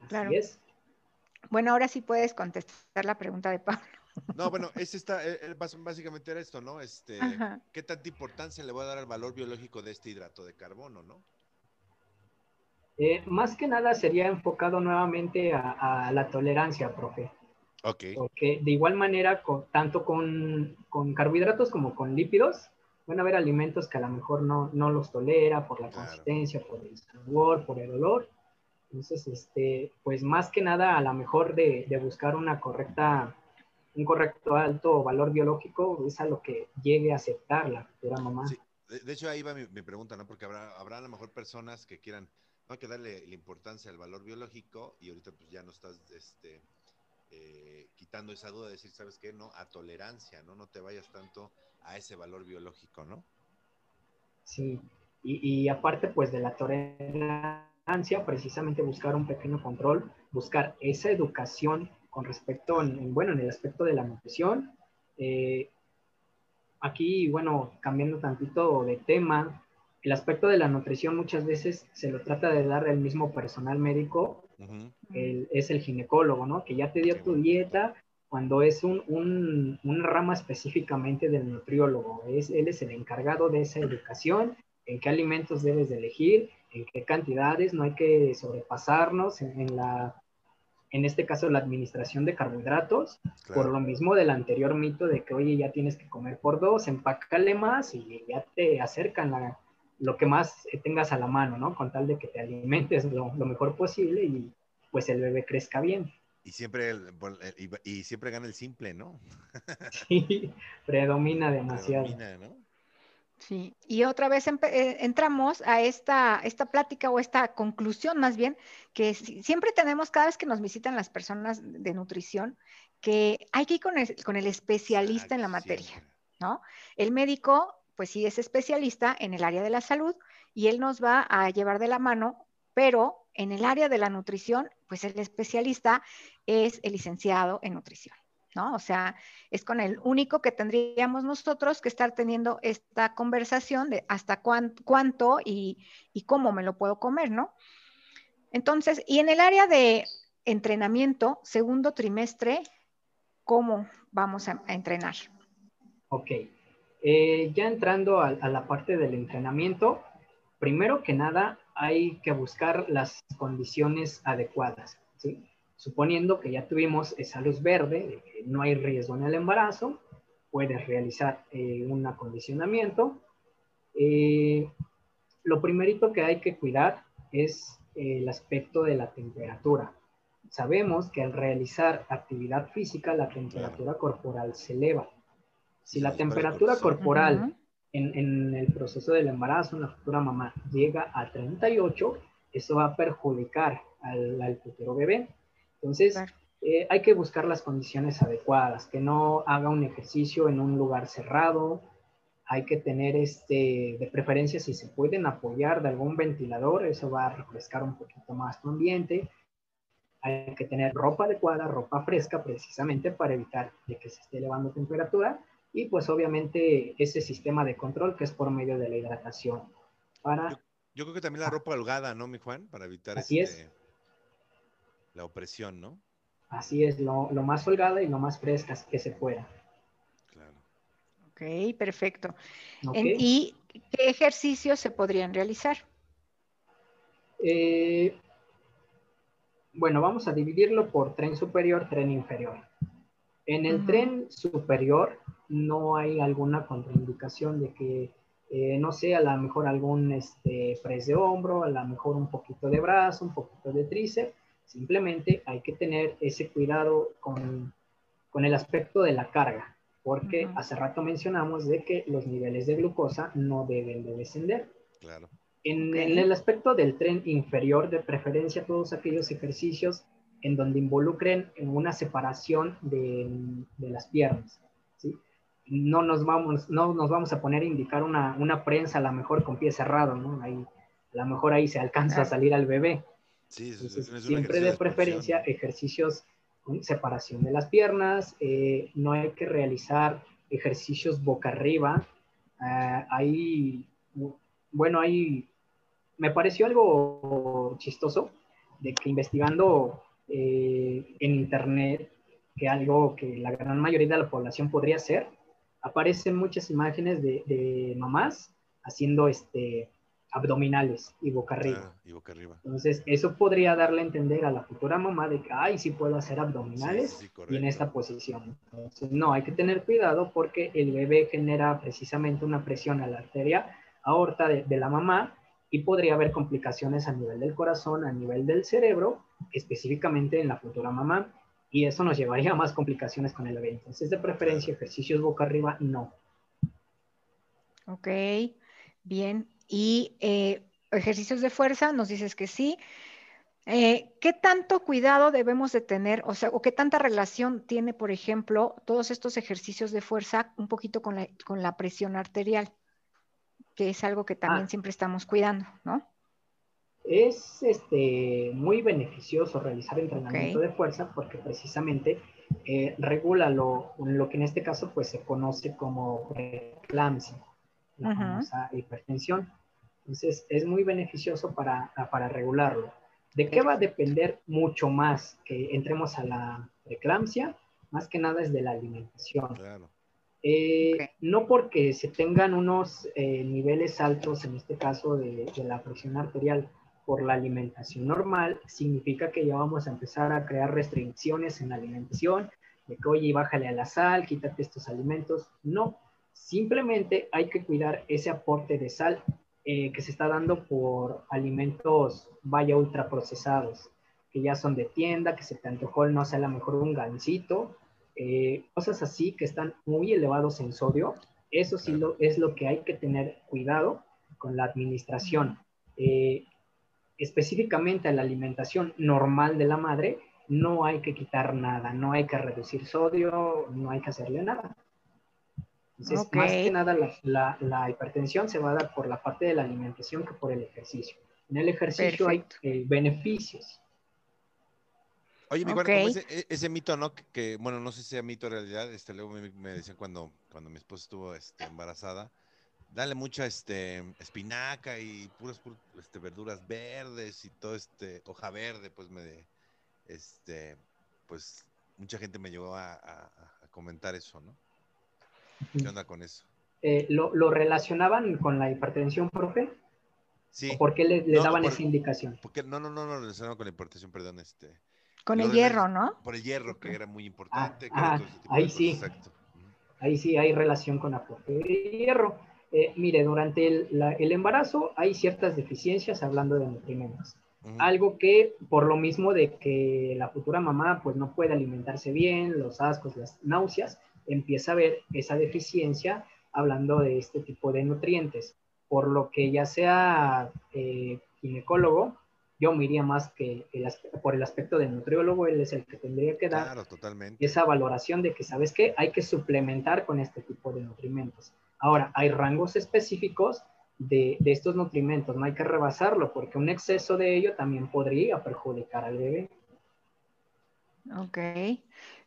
Así Claro. es. Bueno, ahora sí puedes contestar la pregunta de Pablo. No, bueno, ese está, eh, eh, básicamente era esto, ¿no? Este, Ajá. ¿qué tanta importancia le voy a dar al valor biológico de este hidrato de carbono, no? Eh, más que nada sería enfocado nuevamente a, a la tolerancia, profe. Ok. Porque de igual manera, con- tanto con, con carbohidratos como con lípidos, van a haber alimentos que a lo mejor no, no los tolera por la Claro. consistencia, por el sabor, por el olor. Entonces, este, pues más que nada, a lo mejor de, de buscar una correcta, un correcto alto valor biológico, es a lo que llegue a aceptar la futura mamá. Sí. De, de hecho, ahí va mi, mi pregunta, ¿no? Porque habrá, habrá a lo mejor personas que quieran, no hay que darle la importancia al valor biológico y ahorita pues ya no estás este, eh, quitando esa duda de decir, ¿sabes qué? No, a tolerancia, ¿no? No te vayas tanto a ese valor biológico, ¿no? Sí, y, y aparte pues de la tolerancia, precisamente buscar un pequeño control, buscar esa educación con respecto, en, en, bueno, en el aspecto de la nutrición. Eh, aquí, bueno, cambiando tantito de tema, el aspecto de la nutrición muchas veces se lo trata de dar el mismo personal médico, el- es el ginecólogo, ¿no? Que ya te dio tu dieta cuando es un, un, una rama específicamente del nutriólogo. Es, él es el encargado de esa educación, en qué alimentos debes de elegir, en qué cantidades, no hay que sobrepasarnos en, la, en este caso, la administración de carbohidratos, por lo mismo del anterior mito de que, oye, ya tienes que comer por dos, empácale más y ya te acercan la, lo que más tengas a la mano, ¿no? Con tal de que te alimentes lo, lo mejor posible y pues el bebé crezca bien. Y siempre, y, siempre gana el simple, ¿no? sí, predomina demasiado. Predomina, ¿no? Sí, y otra vez eh, entramos a esta, esta plática o esta conclusión más bien, que siempre tenemos cada vez que nos visitan las personas de nutrición, que hay que ir con el, con el especialista en la materia, ¿no? El médico, pues sí es especialista en el área de la salud y él nos va a llevar de la mano, pero en el área de la nutrición, pues el especialista es el licenciado en nutrición. ¿No? O sea, es con el único que tendríamos nosotros que estar teniendo esta conversación de hasta cuánto y, cómo me lo puedo comer, ¿no? Entonces, y en el área de entrenamiento, segundo trimestre, ¿cómo vamos a, entrenar? Ok, eh, ya entrando a, la parte del entrenamiento, primero que nada hay que buscar las condiciones adecuadas, ¿sí? Suponiendo que ya tuvimos esa luz verde, de que no hay riesgo en el embarazo, puedes realizar eh, un acondicionamiento. Eh, lo primerito que hay que cuidar es el aspecto de la temperatura. Sabemos que al realizar actividad física, la temperatura corporal se eleva. Si la temperatura corporal en, en, el proceso del embarazo, en la futura mamá, llega a 38, eso va a perjudicar al, al futuro bebé. Entonces, eh, hay que buscar las condiciones adecuadas, que no haga un ejercicio en un lugar cerrado, hay que tener este, de preferencia si se pueden apoyar de algún ventilador, eso va a refrescar un poquito más tu ambiente. Hay que tener ropa adecuada, ropa fresca precisamente para evitar de que se esté elevando temperatura y pues obviamente ese sistema de control que es por medio de la hidratación. Para... Yo, creo que también la ropa holgada, ¿no, mi Juan? Para evitar Así es este, la opresión, ¿no? Así es, lo, más holgada y lo más fresca que se pueda. Claro. Ok, perfecto. ¿Y qué ejercicios se podrían realizar? Eh, bueno, vamos a dividirlo por tren superior, tren inferior. En el tren superior no hay alguna contraindicación de que, eh, no sé, a lo mejor algún este, press de hombro, a lo mejor un poquito de brazo, un poquito de tríceps, Simplemente hay que tener ese cuidado con, el aspecto de la carga, porque hace rato mencionamos de que los niveles de glucosa no deben de descender. Claro. En, el aspecto del tren inferior, de preferencia todos aquellos ejercicios en donde involucren en una separación de, las piernas. ¿sí? No, nos vamos, no nos vamos a poner a indicar una, una prensa a lo mejor con pie cerrado, ¿no? Ahí, a lo mejor ahí se alcanza a salir al bebé. Sí, siempre de preferencia ejercicios con separación de las piernas, eh, no hay que realizar ejercicios boca arriba. Ah, ahí, bueno, ahí me pareció algo chistoso de que investigando eh, en internet, que algo que la gran mayoría de la población podría hacer, aparecen muchas imágenes de, de mamás haciendo este, abdominales y boca arriba. y boca arriba. Entonces, eso podría darle a entender a la futura mamá de que, ay, sí puedo hacer abdominales y en esta posición. Entonces, no, hay que tener cuidado porque el bebé genera precisamente una presión a la arteria aorta de, de la mamá y podría haber complicaciones a nivel del corazón, a nivel del cerebro, específicamente en la futura mamá, y eso nos llevaría a más complicaciones con el bebé. Entonces, de preferencia, ejercicios boca arriba, no. Ok, bien. Y eh, ejercicios de fuerza, nos dices que sí. Eh, ¿Qué tanto cuidado debemos de tener, o sea, o qué tanta relación tiene, por ejemplo, todos estos ejercicios de fuerza un poquito con la, presión arterial, que es algo que también ah. siempre estamos cuidando, ¿no? Es este, muy beneficioso realizar entrenamiento de fuerza porque precisamente eh, regula lo, lo, que en este caso pues se conoce como preeclampsia, la famosa hipertensión. Entonces, es muy beneficioso para, para regularlo. ¿De qué va a depender mucho más que entremos a la preeclampsia? más que nada es de la alimentación. Eh, no porque se tengan unos eh, niveles altos, en este caso de, la presión arterial, por la alimentación normal, significa que ya vamos a empezar a crear restricciones en la alimentación, de que, oye, bájale a la sal, quítate estos alimentos. No, simplemente hay que cuidar ese aporte de sal eh, que se está dando por alimentos, vaya, ultraprocesados, que ya son de tienda, que se te antojó, no sé, a lo mejor un gansito, eh, cosas así que están muy elevados en sodio. Eso sí lo, es lo que hay que tener cuidado con la administración. Eh, específicamente a la alimentación normal de la madre, no hay que quitar nada, no hay que reducir sodio, no hay que hacerle nada. Entonces, más que nada, la, hipertensión se va a dar por la parte de la alimentación que por el ejercicio. En el ejercicio hay eh, beneficios. Oye, mi okay. ese, e, ese, mito, ¿no? Que, bueno, no sé si sea mito en realidad, este, luego me, decían cuando, cuando mi esposa estuvo este, embarazada, dale mucha este, espinaca y puras, este, verduras verdes y todo este, hoja verde, pues me, este, pues mucha gente me llegó a comentar eso, ¿no? ¿Qué onda con eso? Eh, ¿lo, relacionaban con la hipertensión, profe? Sí. ¿Por qué le, daban esa indicación? Porque, no, no, no, no, lo relacionaban con la hipertensión, perdón. Este, con el hierro, ¿no? Por el hierro, que era muy importante. Ah, ahí sí. Exacto. Ahí sí hay relación con aporte de hierro. Eh, mire, durante el, embarazo hay ciertas deficiencias hablando de nutrimentos. Algo que por lo mismo de que la futura mamá pues no puede alimentarse bien, los ascos, las náuseas, empieza a ver esa deficiencia hablando de este tipo de nutrientes. Por lo que ya sea eh, ginecólogo, yo me iría más que por el aspecto del nutriólogo, él es el que tendría que dar esa valoración de que, ¿sabes qué? Hay que suplementar con este tipo de nutrimentos. Ahora, hay rangos específicos de, de estos nutrimentos, no hay que rebasarlo porque un exceso de ello también podría perjudicar al bebé. Ok.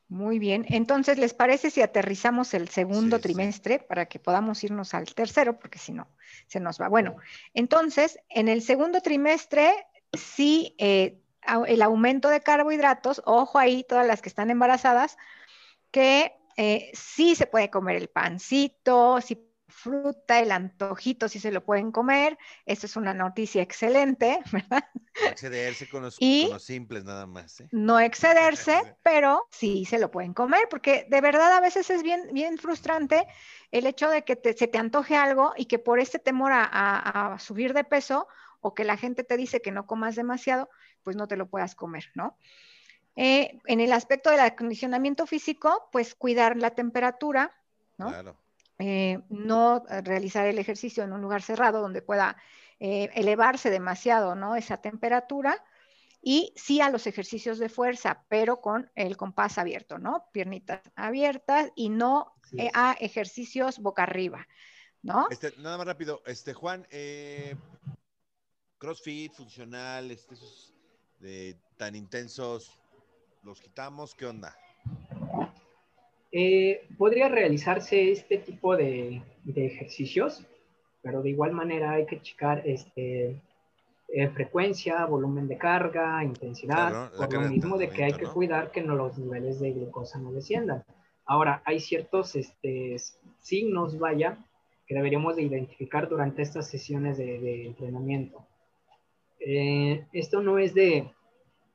Muy bien. Entonces, ¿les parece si aterrizamos el segundo trimestre para que podamos irnos al tercero? Porque si no, se nos va. Bueno, entonces, en el segundo trimestre, sí, eh, el aumento de carbohidratos, ojo ahí, todas las que están embarazadas, que eh, sí se puede comer el pancito, sí fruta, el antojito, si se lo pueden comer. Esta es una noticia excelente, ¿verdad? No excederse con los, simples nada más. ¿eh? No excederse, pero sí se lo pueden comer, porque de verdad a veces es bien, bien frustrante el hecho de que se te antoje algo y que por este temor a, subir de peso o que la gente te dice que no comas demasiado, pues no te lo puedas comer, ¿no? Eh, en el aspecto del acondicionamiento físico, pues cuidar la temperatura, ¿no? Claro. Eh, no realizar el ejercicio en un lugar cerrado donde pueda eh, elevarse demasiado ¿no? esa temperatura y sí a los ejercicios de fuerza, pero con el compás abierto, ¿no? Piernitas abiertas y no eh, a ejercicios boca arriba, ¿no? Este, nada más rápido, este Juan, CrossFit, funcional, este, esos de, tan intensos, ¿los quitamos? ¿Qué onda? Eh, podría realizarse este tipo de, ejercicios, pero de igual manera hay que checar este, eh, frecuencia, volumen de carga, intensidad, por lo mismo de que hay que cuidar que no, los niveles de glucosa no desciendan. Ahora, hay ciertos este, signos, vaya, que deberíamos de identificar durante estas sesiones de, entrenamiento. Eh, esto no es de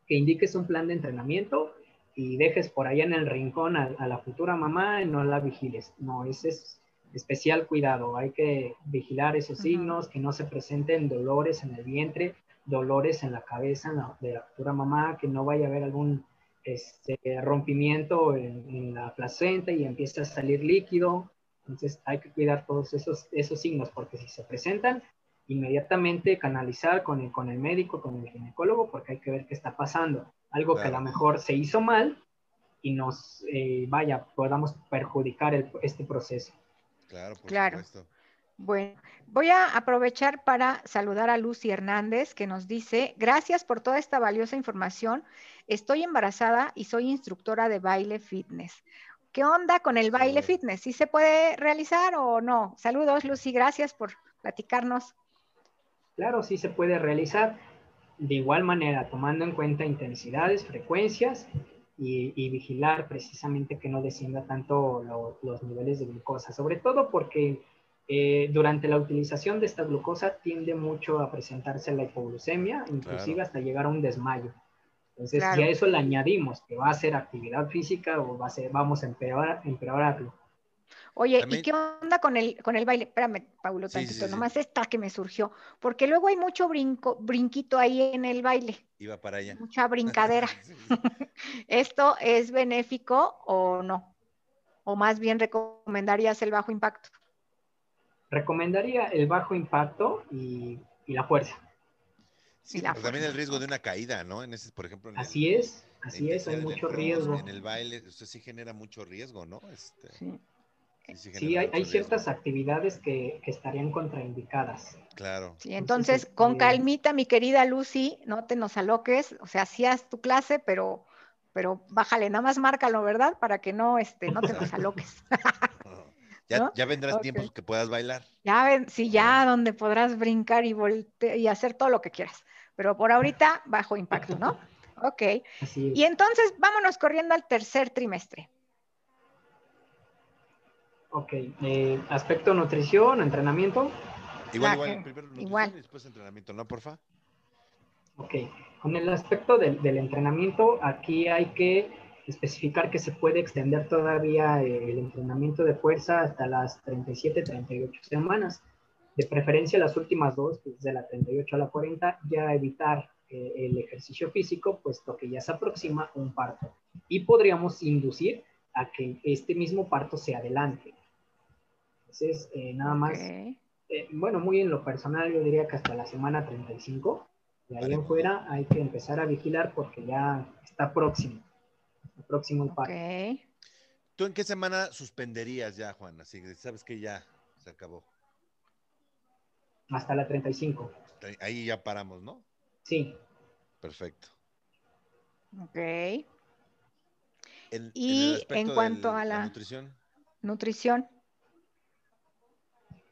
que indiques un plan de entrenamiento y dejes por allá en el rincón a, la futura mamá y no la vigiles. No, ese es especial cuidado. Hay que vigilar esos signos, que no se presenten dolores en el vientre, dolores en la cabeza de la futura mamá, que no vaya a haber algún este, rompimiento en, la placenta y empiece a salir líquido. Entonces hay que cuidar todos esos, esos signos porque si se presentan, inmediatamente canalizar con el, con el médico, con el ginecólogo, porque hay que ver qué está pasando algo que a lo mejor se hizo mal y nos, eh, vaya, podamos perjudicar este proceso. Claro, por claro. Bueno, voy a aprovechar para saludar a Lucy Hernández que nos dice, gracias por toda esta valiosa información. Estoy embarazada y soy instructora de baile fitness. ¿Qué onda con el baile fitness? ¿Sí se puede realizar o no? Saludos, Lucy, gracias por platicarnos. Claro, sí se puede realizar. De igual manera, tomando en cuenta intensidades, frecuencias y, vigilar precisamente que no descienda tanto los niveles de glucosa, sobre todo porque eh, durante la utilización de esta glucosa tiende mucho a presentarse la hipoglucemia, inclusive hasta llegar a un desmayo. Entonces, si a eso le añadimos que va a ser actividad física o va a ser, vamos a empeorar, empeorarlo. Oye, ¿y qué onda con el, con el baile? Espérame, Paulo, tantito, nomás esta que me surgió, porque luego hay mucho brinco, brinquito ahí en el baile. Iba para allá. Mucha brincadera. ¿Esto es benéfico o no? ¿O más bien recomendarías el bajo impacto? Recomendaría el bajo impacto y, la fuerza. Sí, pero también el riesgo de una caída, ¿no? En ese, por ejemplo. así es, así es, hay mucho riesgo. En el baile, usted sí genera mucho riesgo, ¿no? Este, sí. Sí, hay, ciertas actividades que, estarían contraindicadas. Claro. Sí, entonces, con calmita, mi querida Lucy, no te nos aloques, o sea, sí haz tu clase, pero, pero bájale, nada más márcalo, ¿verdad? Para que no, este, no te nos aloques. ya, ya, vendrás tiempos que puedas bailar. Ya ven, sí, ya donde podrás brincar y, y hacer todo lo que quieras, pero por ahorita bajo impacto, ¿no? Ok. Y entonces, vámonos corriendo al tercer trimestre. Ok, eh, aspecto nutrición, entrenamiento. Igual, igual, primero nutrición y después entrenamiento, ¿no, porfa? Ok, con el aspecto del, entrenamiento, aquí hay que especificar que se puede extender todavía eh, el entrenamiento de fuerza hasta las 37, 38 semanas. De preferencia las últimas dos, pues de la 38 a la 40, ya evitar eh, el ejercicio físico, puesto que ya se aproxima un parto. Y podríamos inducir a que este mismo parto se adelante. Entonces, eh, nada más, eh, bueno, muy en lo personal, yo diría que hasta la semana 35, de ahí en fuera hay que empezar a vigilar porque ya está próximo, está próximo el. ¿Tú en qué semana suspenderías ya, Juan? Así que sabes que ya se acabó. Hasta la 35. Ahí ya paramos, ¿no? Sí. Perfecto. Ok. y en, cuanto a la, nutrición. Nutrición.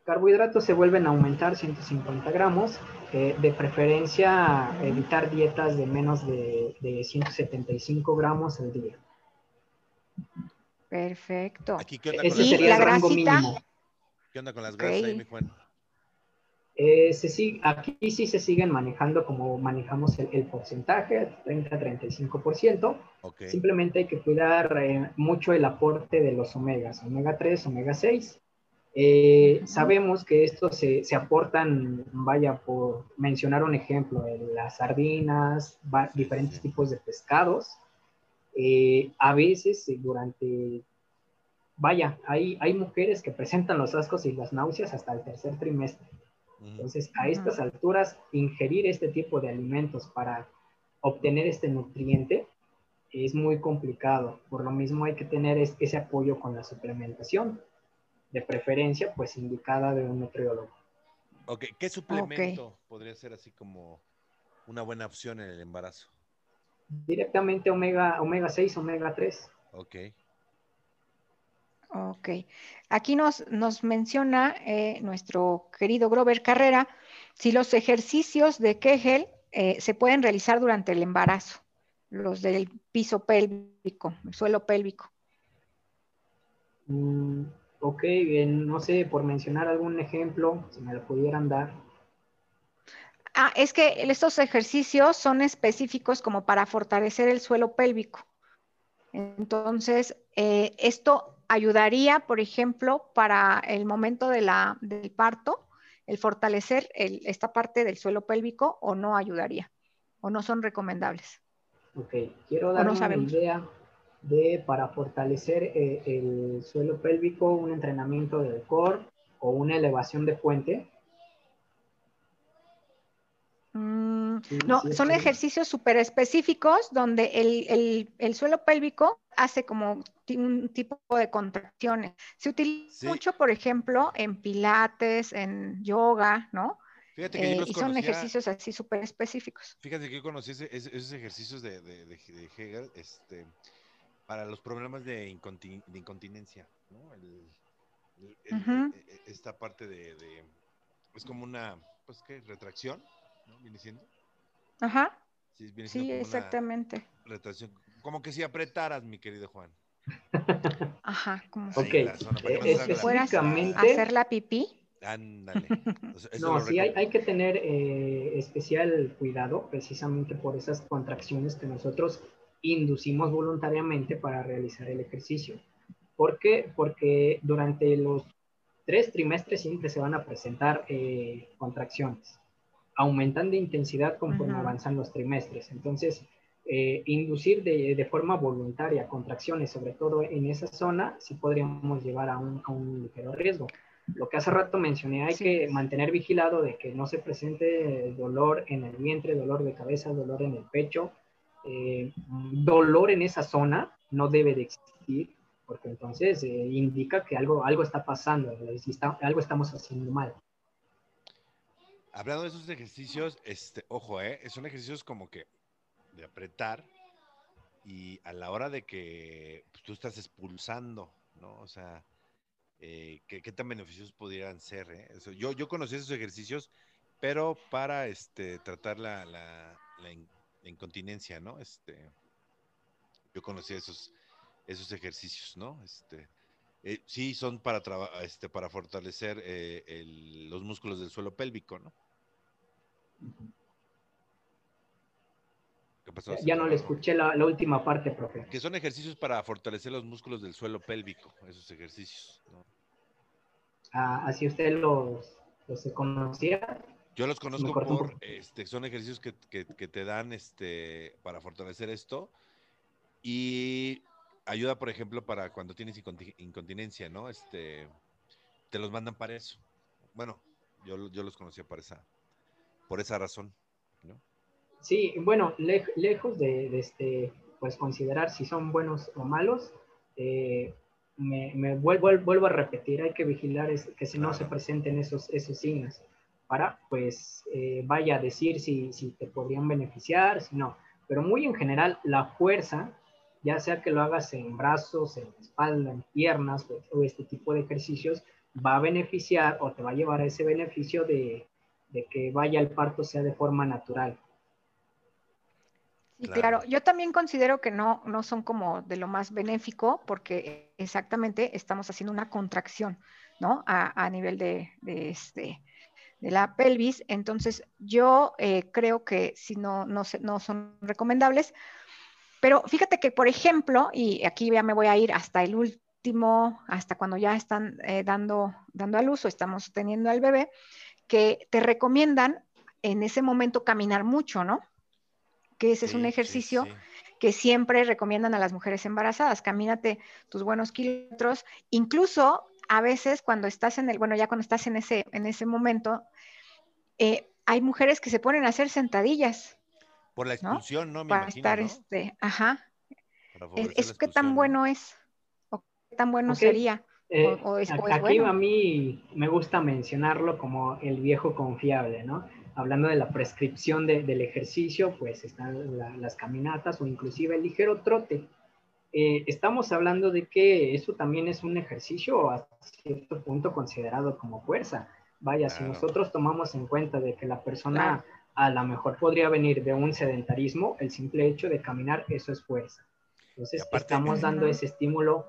Carbohidratos se vuelven a aumentar 150 gramos. Eh, de preferencia, evitar dietas de menos de, 175 gramos al día. Perfecto. Aquí, ¿qué onda con ¿Y la grasita? ¿Qué onda con las grasas ahí, mi Juan? Eh, aquí sí se siguen manejando como manejamos el, porcentaje, 30-35%. Simplemente hay que cuidar eh, mucho el aporte de los omegas, omega 3, omega 6. Eh, sabemos que estos se, aportan, vaya, por mencionar un ejemplo, en las sardinas, diferentes tipos de pescados. a veces durante, vaya, hay, hay mujeres que presentan los ascos y las náuseas hasta el tercer trimestre. Entonces, a estas alturas, ingerir este tipo de alimentos para obtener este nutriente es muy complicado. Por lo mismo hay que tener ese apoyo con la suplementación, de preferencia, pues indicada de un nutriólogo. Ok, ¿qué suplemento podría ser así como una buena opción en el embarazo? Directamente omega, omega 6, omega 3. Ok. Ok. Aquí nos, nos menciona eh, nuestro querido Grover Carrera si los ejercicios de Kegel eh, se pueden realizar durante el embarazo, los del piso pélvico, el suelo pélvico. Mm, ok, bien, no sé, por mencionar algún ejemplo, si me lo pudieran dar. Ah, es que estos ejercicios son específicos como para fortalecer el suelo pélvico. Entonces, eh, esto ayudaría, por ejemplo, para el momento de la, del parto, el fortalecer esta parte del suelo pélvico o no ayudaría, o no son recomendables. Ok, quiero dar una idea de para fortalecer eh, el suelo pélvico, un entrenamiento del core o una elevación de puente. Mm, no, son ejercicios súper específicos donde el, el, suelo pélvico hace como un tipo de contracciones. Se utiliza mucho, por ejemplo, en pilates, en yoga, ¿no? Fíjate que eh, y son ejercicios así súper específicos. Fíjate que yo conocí esos ejercicios de, de, de, Hegel este, para los problemas de, incontinencia, ¿no? El, e, esta parte de, es como una, pues, ¿qué? Retracción, ¿no? Viene siendo. Ajá. Sí, exactamente. retracción como que si apretaras, mi querido Juan. Ajá, como Ok, si la zona, para que no eh, específicamente- hacer la pipí. Ándale. No, sí hay, hay que tener eh, especial cuidado precisamente por esas contracciones que nosotros inducimos voluntariamente para realizar el ejercicio. ¿Por qué? Porque durante los tres trimestres siempre se van a presentar eh, contracciones. Aumentan de intensidad conforme avanzan los trimestres. Entonces, eh, inducir de, de forma voluntaria contracciones, sobre todo en esa zona, sí podríamos llevar a un, a un ligero riesgo. Lo que hace rato mencioné, hay Sí. que mantener vigilado de que no se presente dolor en el vientre, dolor de cabeza, dolor en el pecho. Eh, dolor en esa zona no debe de existir, porque entonces eh, indica que algo, algo está pasando, eh, está- algo estamos haciendo mal. Hablando de esos ejercicios, este, ojo, ¿eh? Son ejercicios como que de apretar y a la hora de que pues, tú estás expulsando, ¿no? O sea, eh, ¿qué, qué tan beneficiosos pudieran ser? eh? Eso, yo, yo conocí esos ejercicios, pero para este, tratar la, la, la la incontinencia, ¿no? Este, yo conocí esos, esos ejercicios, ¿no? Este, eh, sí, son para, este, para fortalecer eh, el- los músculos del suelo pélvico, ¿no? ¿Qué pasó? Ya, no le escuché la, la última parte, profe. Que son ejercicios para fortalecer los músculos del suelo pélvico, esos ejercicios. ¿no? Ah, así usted los, los conocía. Yo los conozco por, este, son ejercicios que, que- que te dan este, para fortalecer esto y ayuda, por ejemplo, para cuando tienes inconti- incontinencia, ¿no? Este, te los mandan para eso. Bueno, yo, yo los conocía por esa, por esa razón, ¿no? Sí, bueno, lej- lejos de, de este, pues considerar si son buenos o malos, eh, me, me vuelvo, vuelvo a repetir, hay que vigilar es- que si no se presenten esos, esos signos para, pues, eh, vaya a decir si, si te podrían beneficiar, si no. Pero muy en general, la fuerza, ya sea que lo hagas en brazos, en espalda, en piernas o, o este tipo de ejercicios, va a beneficiar o te va a llevar a ese beneficio de, de que vaya el parto sea de forma natural. Sí, Claro. claro. Yo también considero que no, no son como de lo más benéfico porque exactamente estamos haciendo una contracción, ¿no? A, a nivel de, de este, de la pelvis. Entonces, yo eh, creo que si no, no, no son recomendables. Pero fíjate que, por ejemplo, y aquí ya me voy a ir hasta el último, hasta cuando ya están eh, dando, dando a luz o estamos teniendo al bebé, que te recomiendan en ese momento caminar mucho, ¿no? Que ese es un sí, ejercicio sí. que siempre recomiendan a las mujeres embarazadas. Camínate tus buenos kilómetros, incluso a veces cuando estás en el, bueno, ya cuando estás en ese, en ese momento, eh, hay mujeres que se ponen a hacer sentadillas Por la ¿no? expulsión, ¿no? Me para imagino, estar, ¿no? este, ajá. Para Es, qué tan ¿no? bueno es, o qué tan bueno sería. Eh, O- o es- o es aquí bueno. a mí me gusta mencionarlo como el viejo confiable, ¿no? Hablando de la prescripción de- del ejercicio, pues están la- las caminatas o inclusive el ligero trote. Eh, estamos hablando de que eso también es un ejercicio a cierto punto considerado como fuerza. Vaya, si nosotros tomamos en cuenta de que la persona Claro. a lo mejor podría venir de un sedentarismo, el simple hecho de caminar, eso es fuerza. Entonces, estamos dando ese estímulo,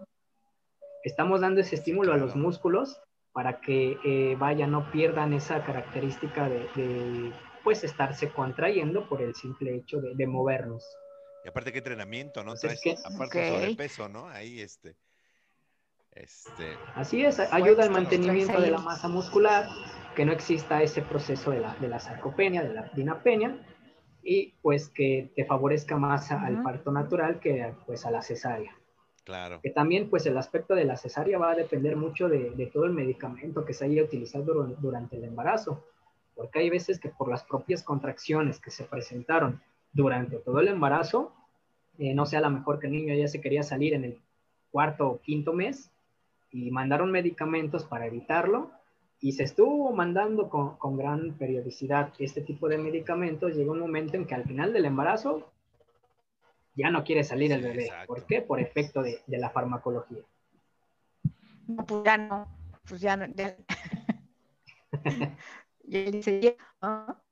estamos dando ese estímulo a los músculos para que, eh, vaya, no pierdan esa característica de, de, pues, estarse contrayendo por el simple hecho de, de movernos. Y aparte qué entrenamiento, ¿no? Pues es Traes, que- aparte de Ok. sobrepeso, ¿no? Ahí este. Este. Así es, Pues, ayuda al mantenimiento de la masa muscular, que no exista ese proceso de la, de la sarcopenia, de la dinapenia, y pues que te favorezca más al parto natural que pues a la cesárea. Claro. Que también pues el aspecto de la cesárea va a depender mucho de, de todo el medicamento que se haya utilizado dur- durante el embarazo, porque hay veces que por las propias contracciones que se presentaron durante todo el embarazo, eh, no sea la mejor que el niño ya se quería salir en el cuarto o quinto mes y mandaron medicamentos para evitarlo y se estuvo mandando con, con gran periodicidad este tipo de medicamentos. Llegó un momento en que al final del embarazo ya no quiere salir el bebé. exacto. ¿Por qué? Por efecto de, de la farmacología. No, pues ya no, pues ya no. ya- y él dice, ya, ¿no?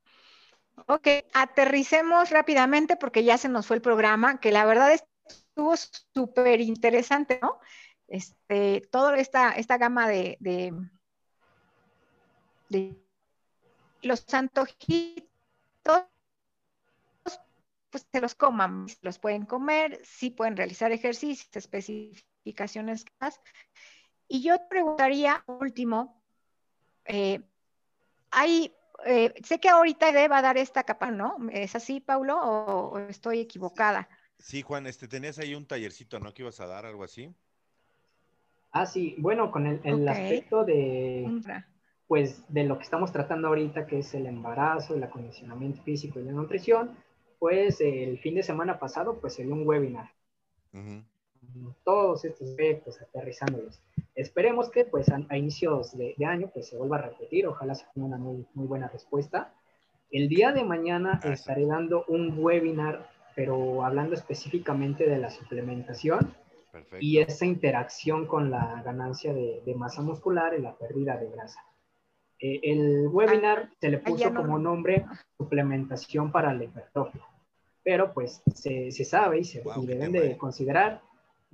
Ok, aterricemos rápidamente porque ya se nos fue el programa, que la verdad es estuvo súper interesante, ¿no? Este, toda esta, esta gama de, de, los antojitos, pues se los coman, los pueden comer, sí pueden realizar ejercicios, especificaciones. Y yo preguntaría, último, eh, hay, eh, sé que ahorita va a dar esta capa, ¿no? ¿Es así, Paulo, o, estoy equivocada? Sí, Juan, este, tenías ahí un tallercito, ¿no? Que ibas a dar algo así. Ah, sí, bueno, con el, aspecto de, pues, de lo que estamos tratando ahorita, que es el embarazo, el acondicionamiento físico y la nutrición, pues el fin de semana pasado, pues se dio un webinar. Todos estos aspectos, aterrizándolos. Esperemos que, pues, a, inicios de, año, pues se vuelva a repetir. Ojalá se tenga una muy, muy buena respuesta. El día de mañana estaré dando un webinar, pero hablando específicamente de la suplementación y esa interacción con la ganancia de, masa muscular y la pérdida de grasa. Eh, el webinar se le puso como nombre suplementación para la hipertrofia, pero pues se, sabe y se deben de eh. considerar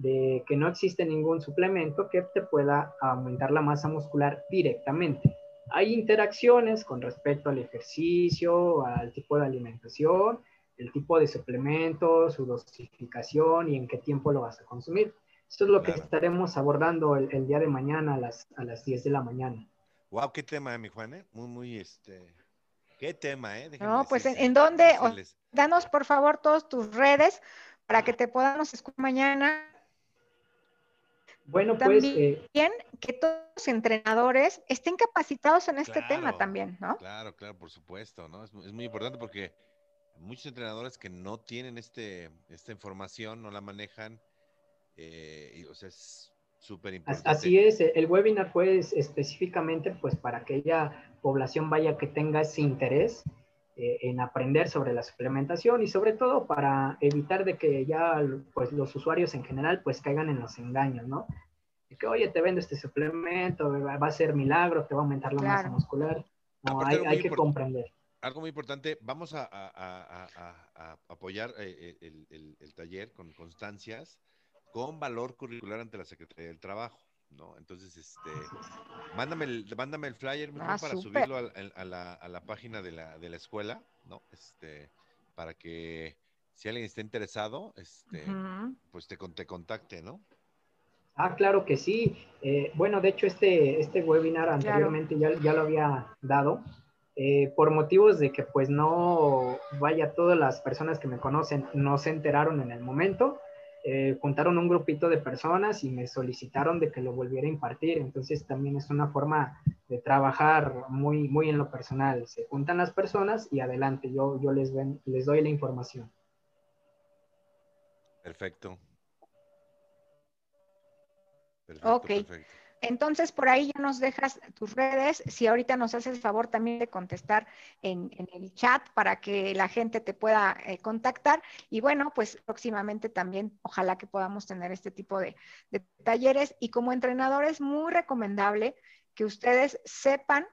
de que no existe ningún suplemento que te pueda aumentar la masa muscular directamente. Hay interacciones con respecto al ejercicio, al tipo de alimentación, el tipo de suplemento, su dosificación y en qué tiempo lo vas a consumir. Eso es lo que estaremos abordando el, día de mañana a las, a las 10 de la mañana. Wow, qué tema, eh, mi Juan, ¿eh? Muy, muy, este, qué tema, ¿eh? no, pues, ¿en, dónde? danos, por favor, todas tus redes para que te podamos escuchar mañana. Bueno, pues... También eh, que todos los entrenadores estén capacitados en este tema también, ¿no? Claro, claro, por supuesto, ¿no? Es, es muy importante porque muchos entrenadores que no tienen este, esta información, no la manejan, eh, y, o sea, es súper importante. Así es, el webinar fue específicamente pues para aquella población vaya que tenga ese interés eh, en aprender sobre la suplementación y sobre todo para evitar de que ya pues los usuarios en general pues caigan en los engaños, ¿no? De que, oye, te vendo este suplemento, va a ser milagro, te va a aumentar la masa muscular. No, hay, que comprender. Algo muy importante, vamos a, apoyar eh, el, el taller con constancias con valor curricular ante la Secretaría del Trabajo, ¿no? Entonces, este, mándame el, mándame el flyer ah, para subirlo a, la, página de la, de la escuela, ¿no? Este, para que si alguien está interesado, este, pues te, te contacte, ¿no? Ah, claro que sí. Eh, bueno, de hecho, este, este webinar anteriormente ya, ya, lo había dado. Eh, por motivos de que pues no vaya todas las personas que me conocen no se enteraron en el momento, eh, juntaron un grupito de personas y me solicitaron de que lo volviera a impartir. Entonces también es una forma de trabajar muy, muy en lo personal. Se juntan las personas y adelante, yo, yo les, ven, les doy la información. Perfecto. Perfecto, ok. Perfecto. Entonces, por ahí ya nos dejas tus redes. Si ahorita nos haces el favor también de contestar en, el chat para que la gente te pueda eh, contactar. Y bueno, pues próximamente también ojalá que podamos tener este tipo de, talleres. Y como entrenador es muy recomendable que ustedes sepan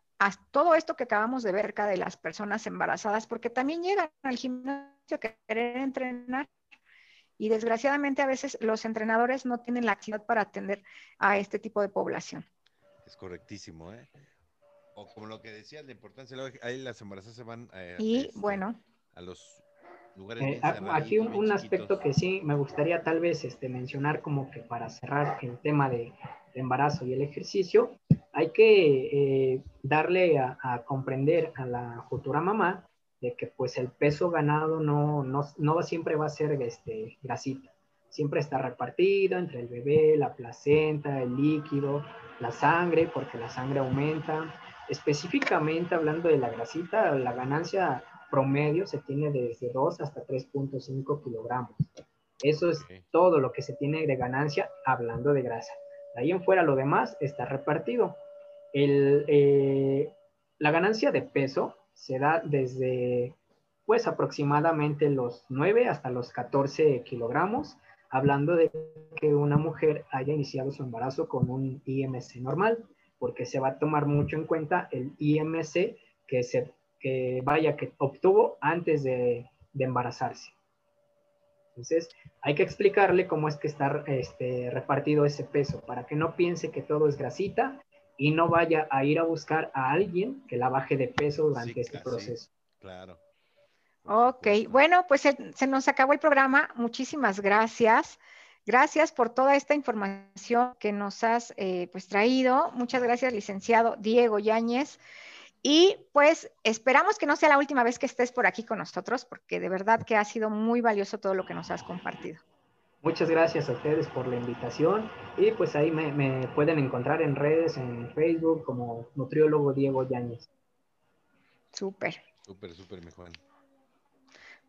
todo esto que acabamos de ver acá de las personas embarazadas, porque también llegan al gimnasio a querer entrenar y desgraciadamente a veces los entrenadores no tienen la actividad para atender a este tipo de población. Es correctísimo, ¿eh? O como lo que decía, la importancia, ahí las embarazadas se van eh, y, este, bueno. a los lugares. Eh, aquí un, aspecto que sí me gustaría tal vez este, mencionar como que para cerrar el tema de, embarazo y el ejercicio, hay que eh, darle a comprender a la futura mamá de que pues el peso ganado no, no, no siempre va a ser este, grasita, siempre está repartido entre el bebé, la placenta, el líquido, la sangre, porque la sangre aumenta. Específicamente hablando de la grasita, la ganancia promedio se tiene desde 2 hasta 3.5 kilogramos. Eso es todo lo que se tiene de ganancia hablando de grasa. De ahí en fuera lo demás está repartido. El, eh, la ganancia de peso se da desde pues aproximadamente los 9 hasta los 14 kilogramos, hablando de que una mujer haya iniciado su embarazo con un IMC normal, porque se va a tomar mucho en cuenta el IMC que se que vaya que obtuvo antes de, embarazarse. Entonces, hay que explicarle cómo es que está este, repartido ese peso para que no piense que todo es grasita y no vaya a ir a buscar a alguien que la baje de peso durante este proceso. claro. Ok, bueno, pues se, se, nos acabó el programa. Muchísimas gracias. Gracias por toda esta información que nos has eh, pues traído. Muchas gracias, licenciado Diego Yáñez. Y pues esperamos que no sea la última vez que estés por aquí con nosotros, porque de verdad que ha sido muy valioso todo lo que nos has compartido. Muchas gracias a ustedes por la invitación y pues ahí me, pueden encontrar en redes, en Facebook como nutriólogo Diego Yáñez. Súper. Súper, súper, mejor.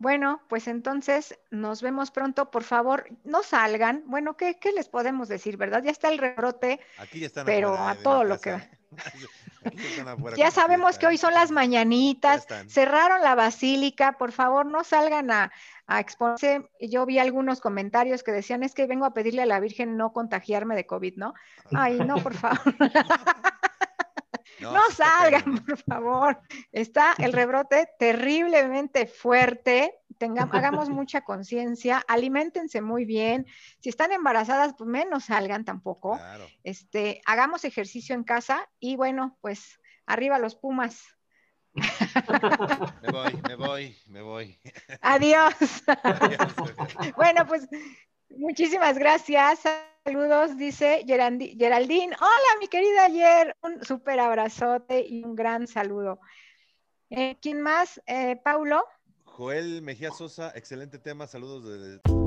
Bueno, pues entonces nos vemos pronto. Por favor, no salgan. Bueno, ¿qué, les podemos decir, verdad? Ya está el rebrote, Aquí ya están pero a todo lo que va. ya sabemos que hoy son las mañanitas, cerraron la basílica, por favor no salgan a, a, exponerse. Yo vi algunos comentarios que decían, es que vengo a pedirle a la Virgen no contagiarme de COVID, ¿no? Ay, no, por favor. No, salgan, por favor. Está el rebrote terriblemente fuerte. hagamos mucha conciencia, alimentense muy bien. Si están embarazadas, pues menos salgan tampoco. Este, hagamos ejercicio en casa y bueno, pues arriba los Pumas. Me voy, me voy, me voy. Adiós. bueno, pues muchísimas gracias. Saludos, dice Geraldine. Hola, mi querida Yer. Un súper abrazote y un gran saludo. Eh, ¿Quién más? Eh, Paulo. Joel Mejía Sosa, excelente tema. Saludos desde.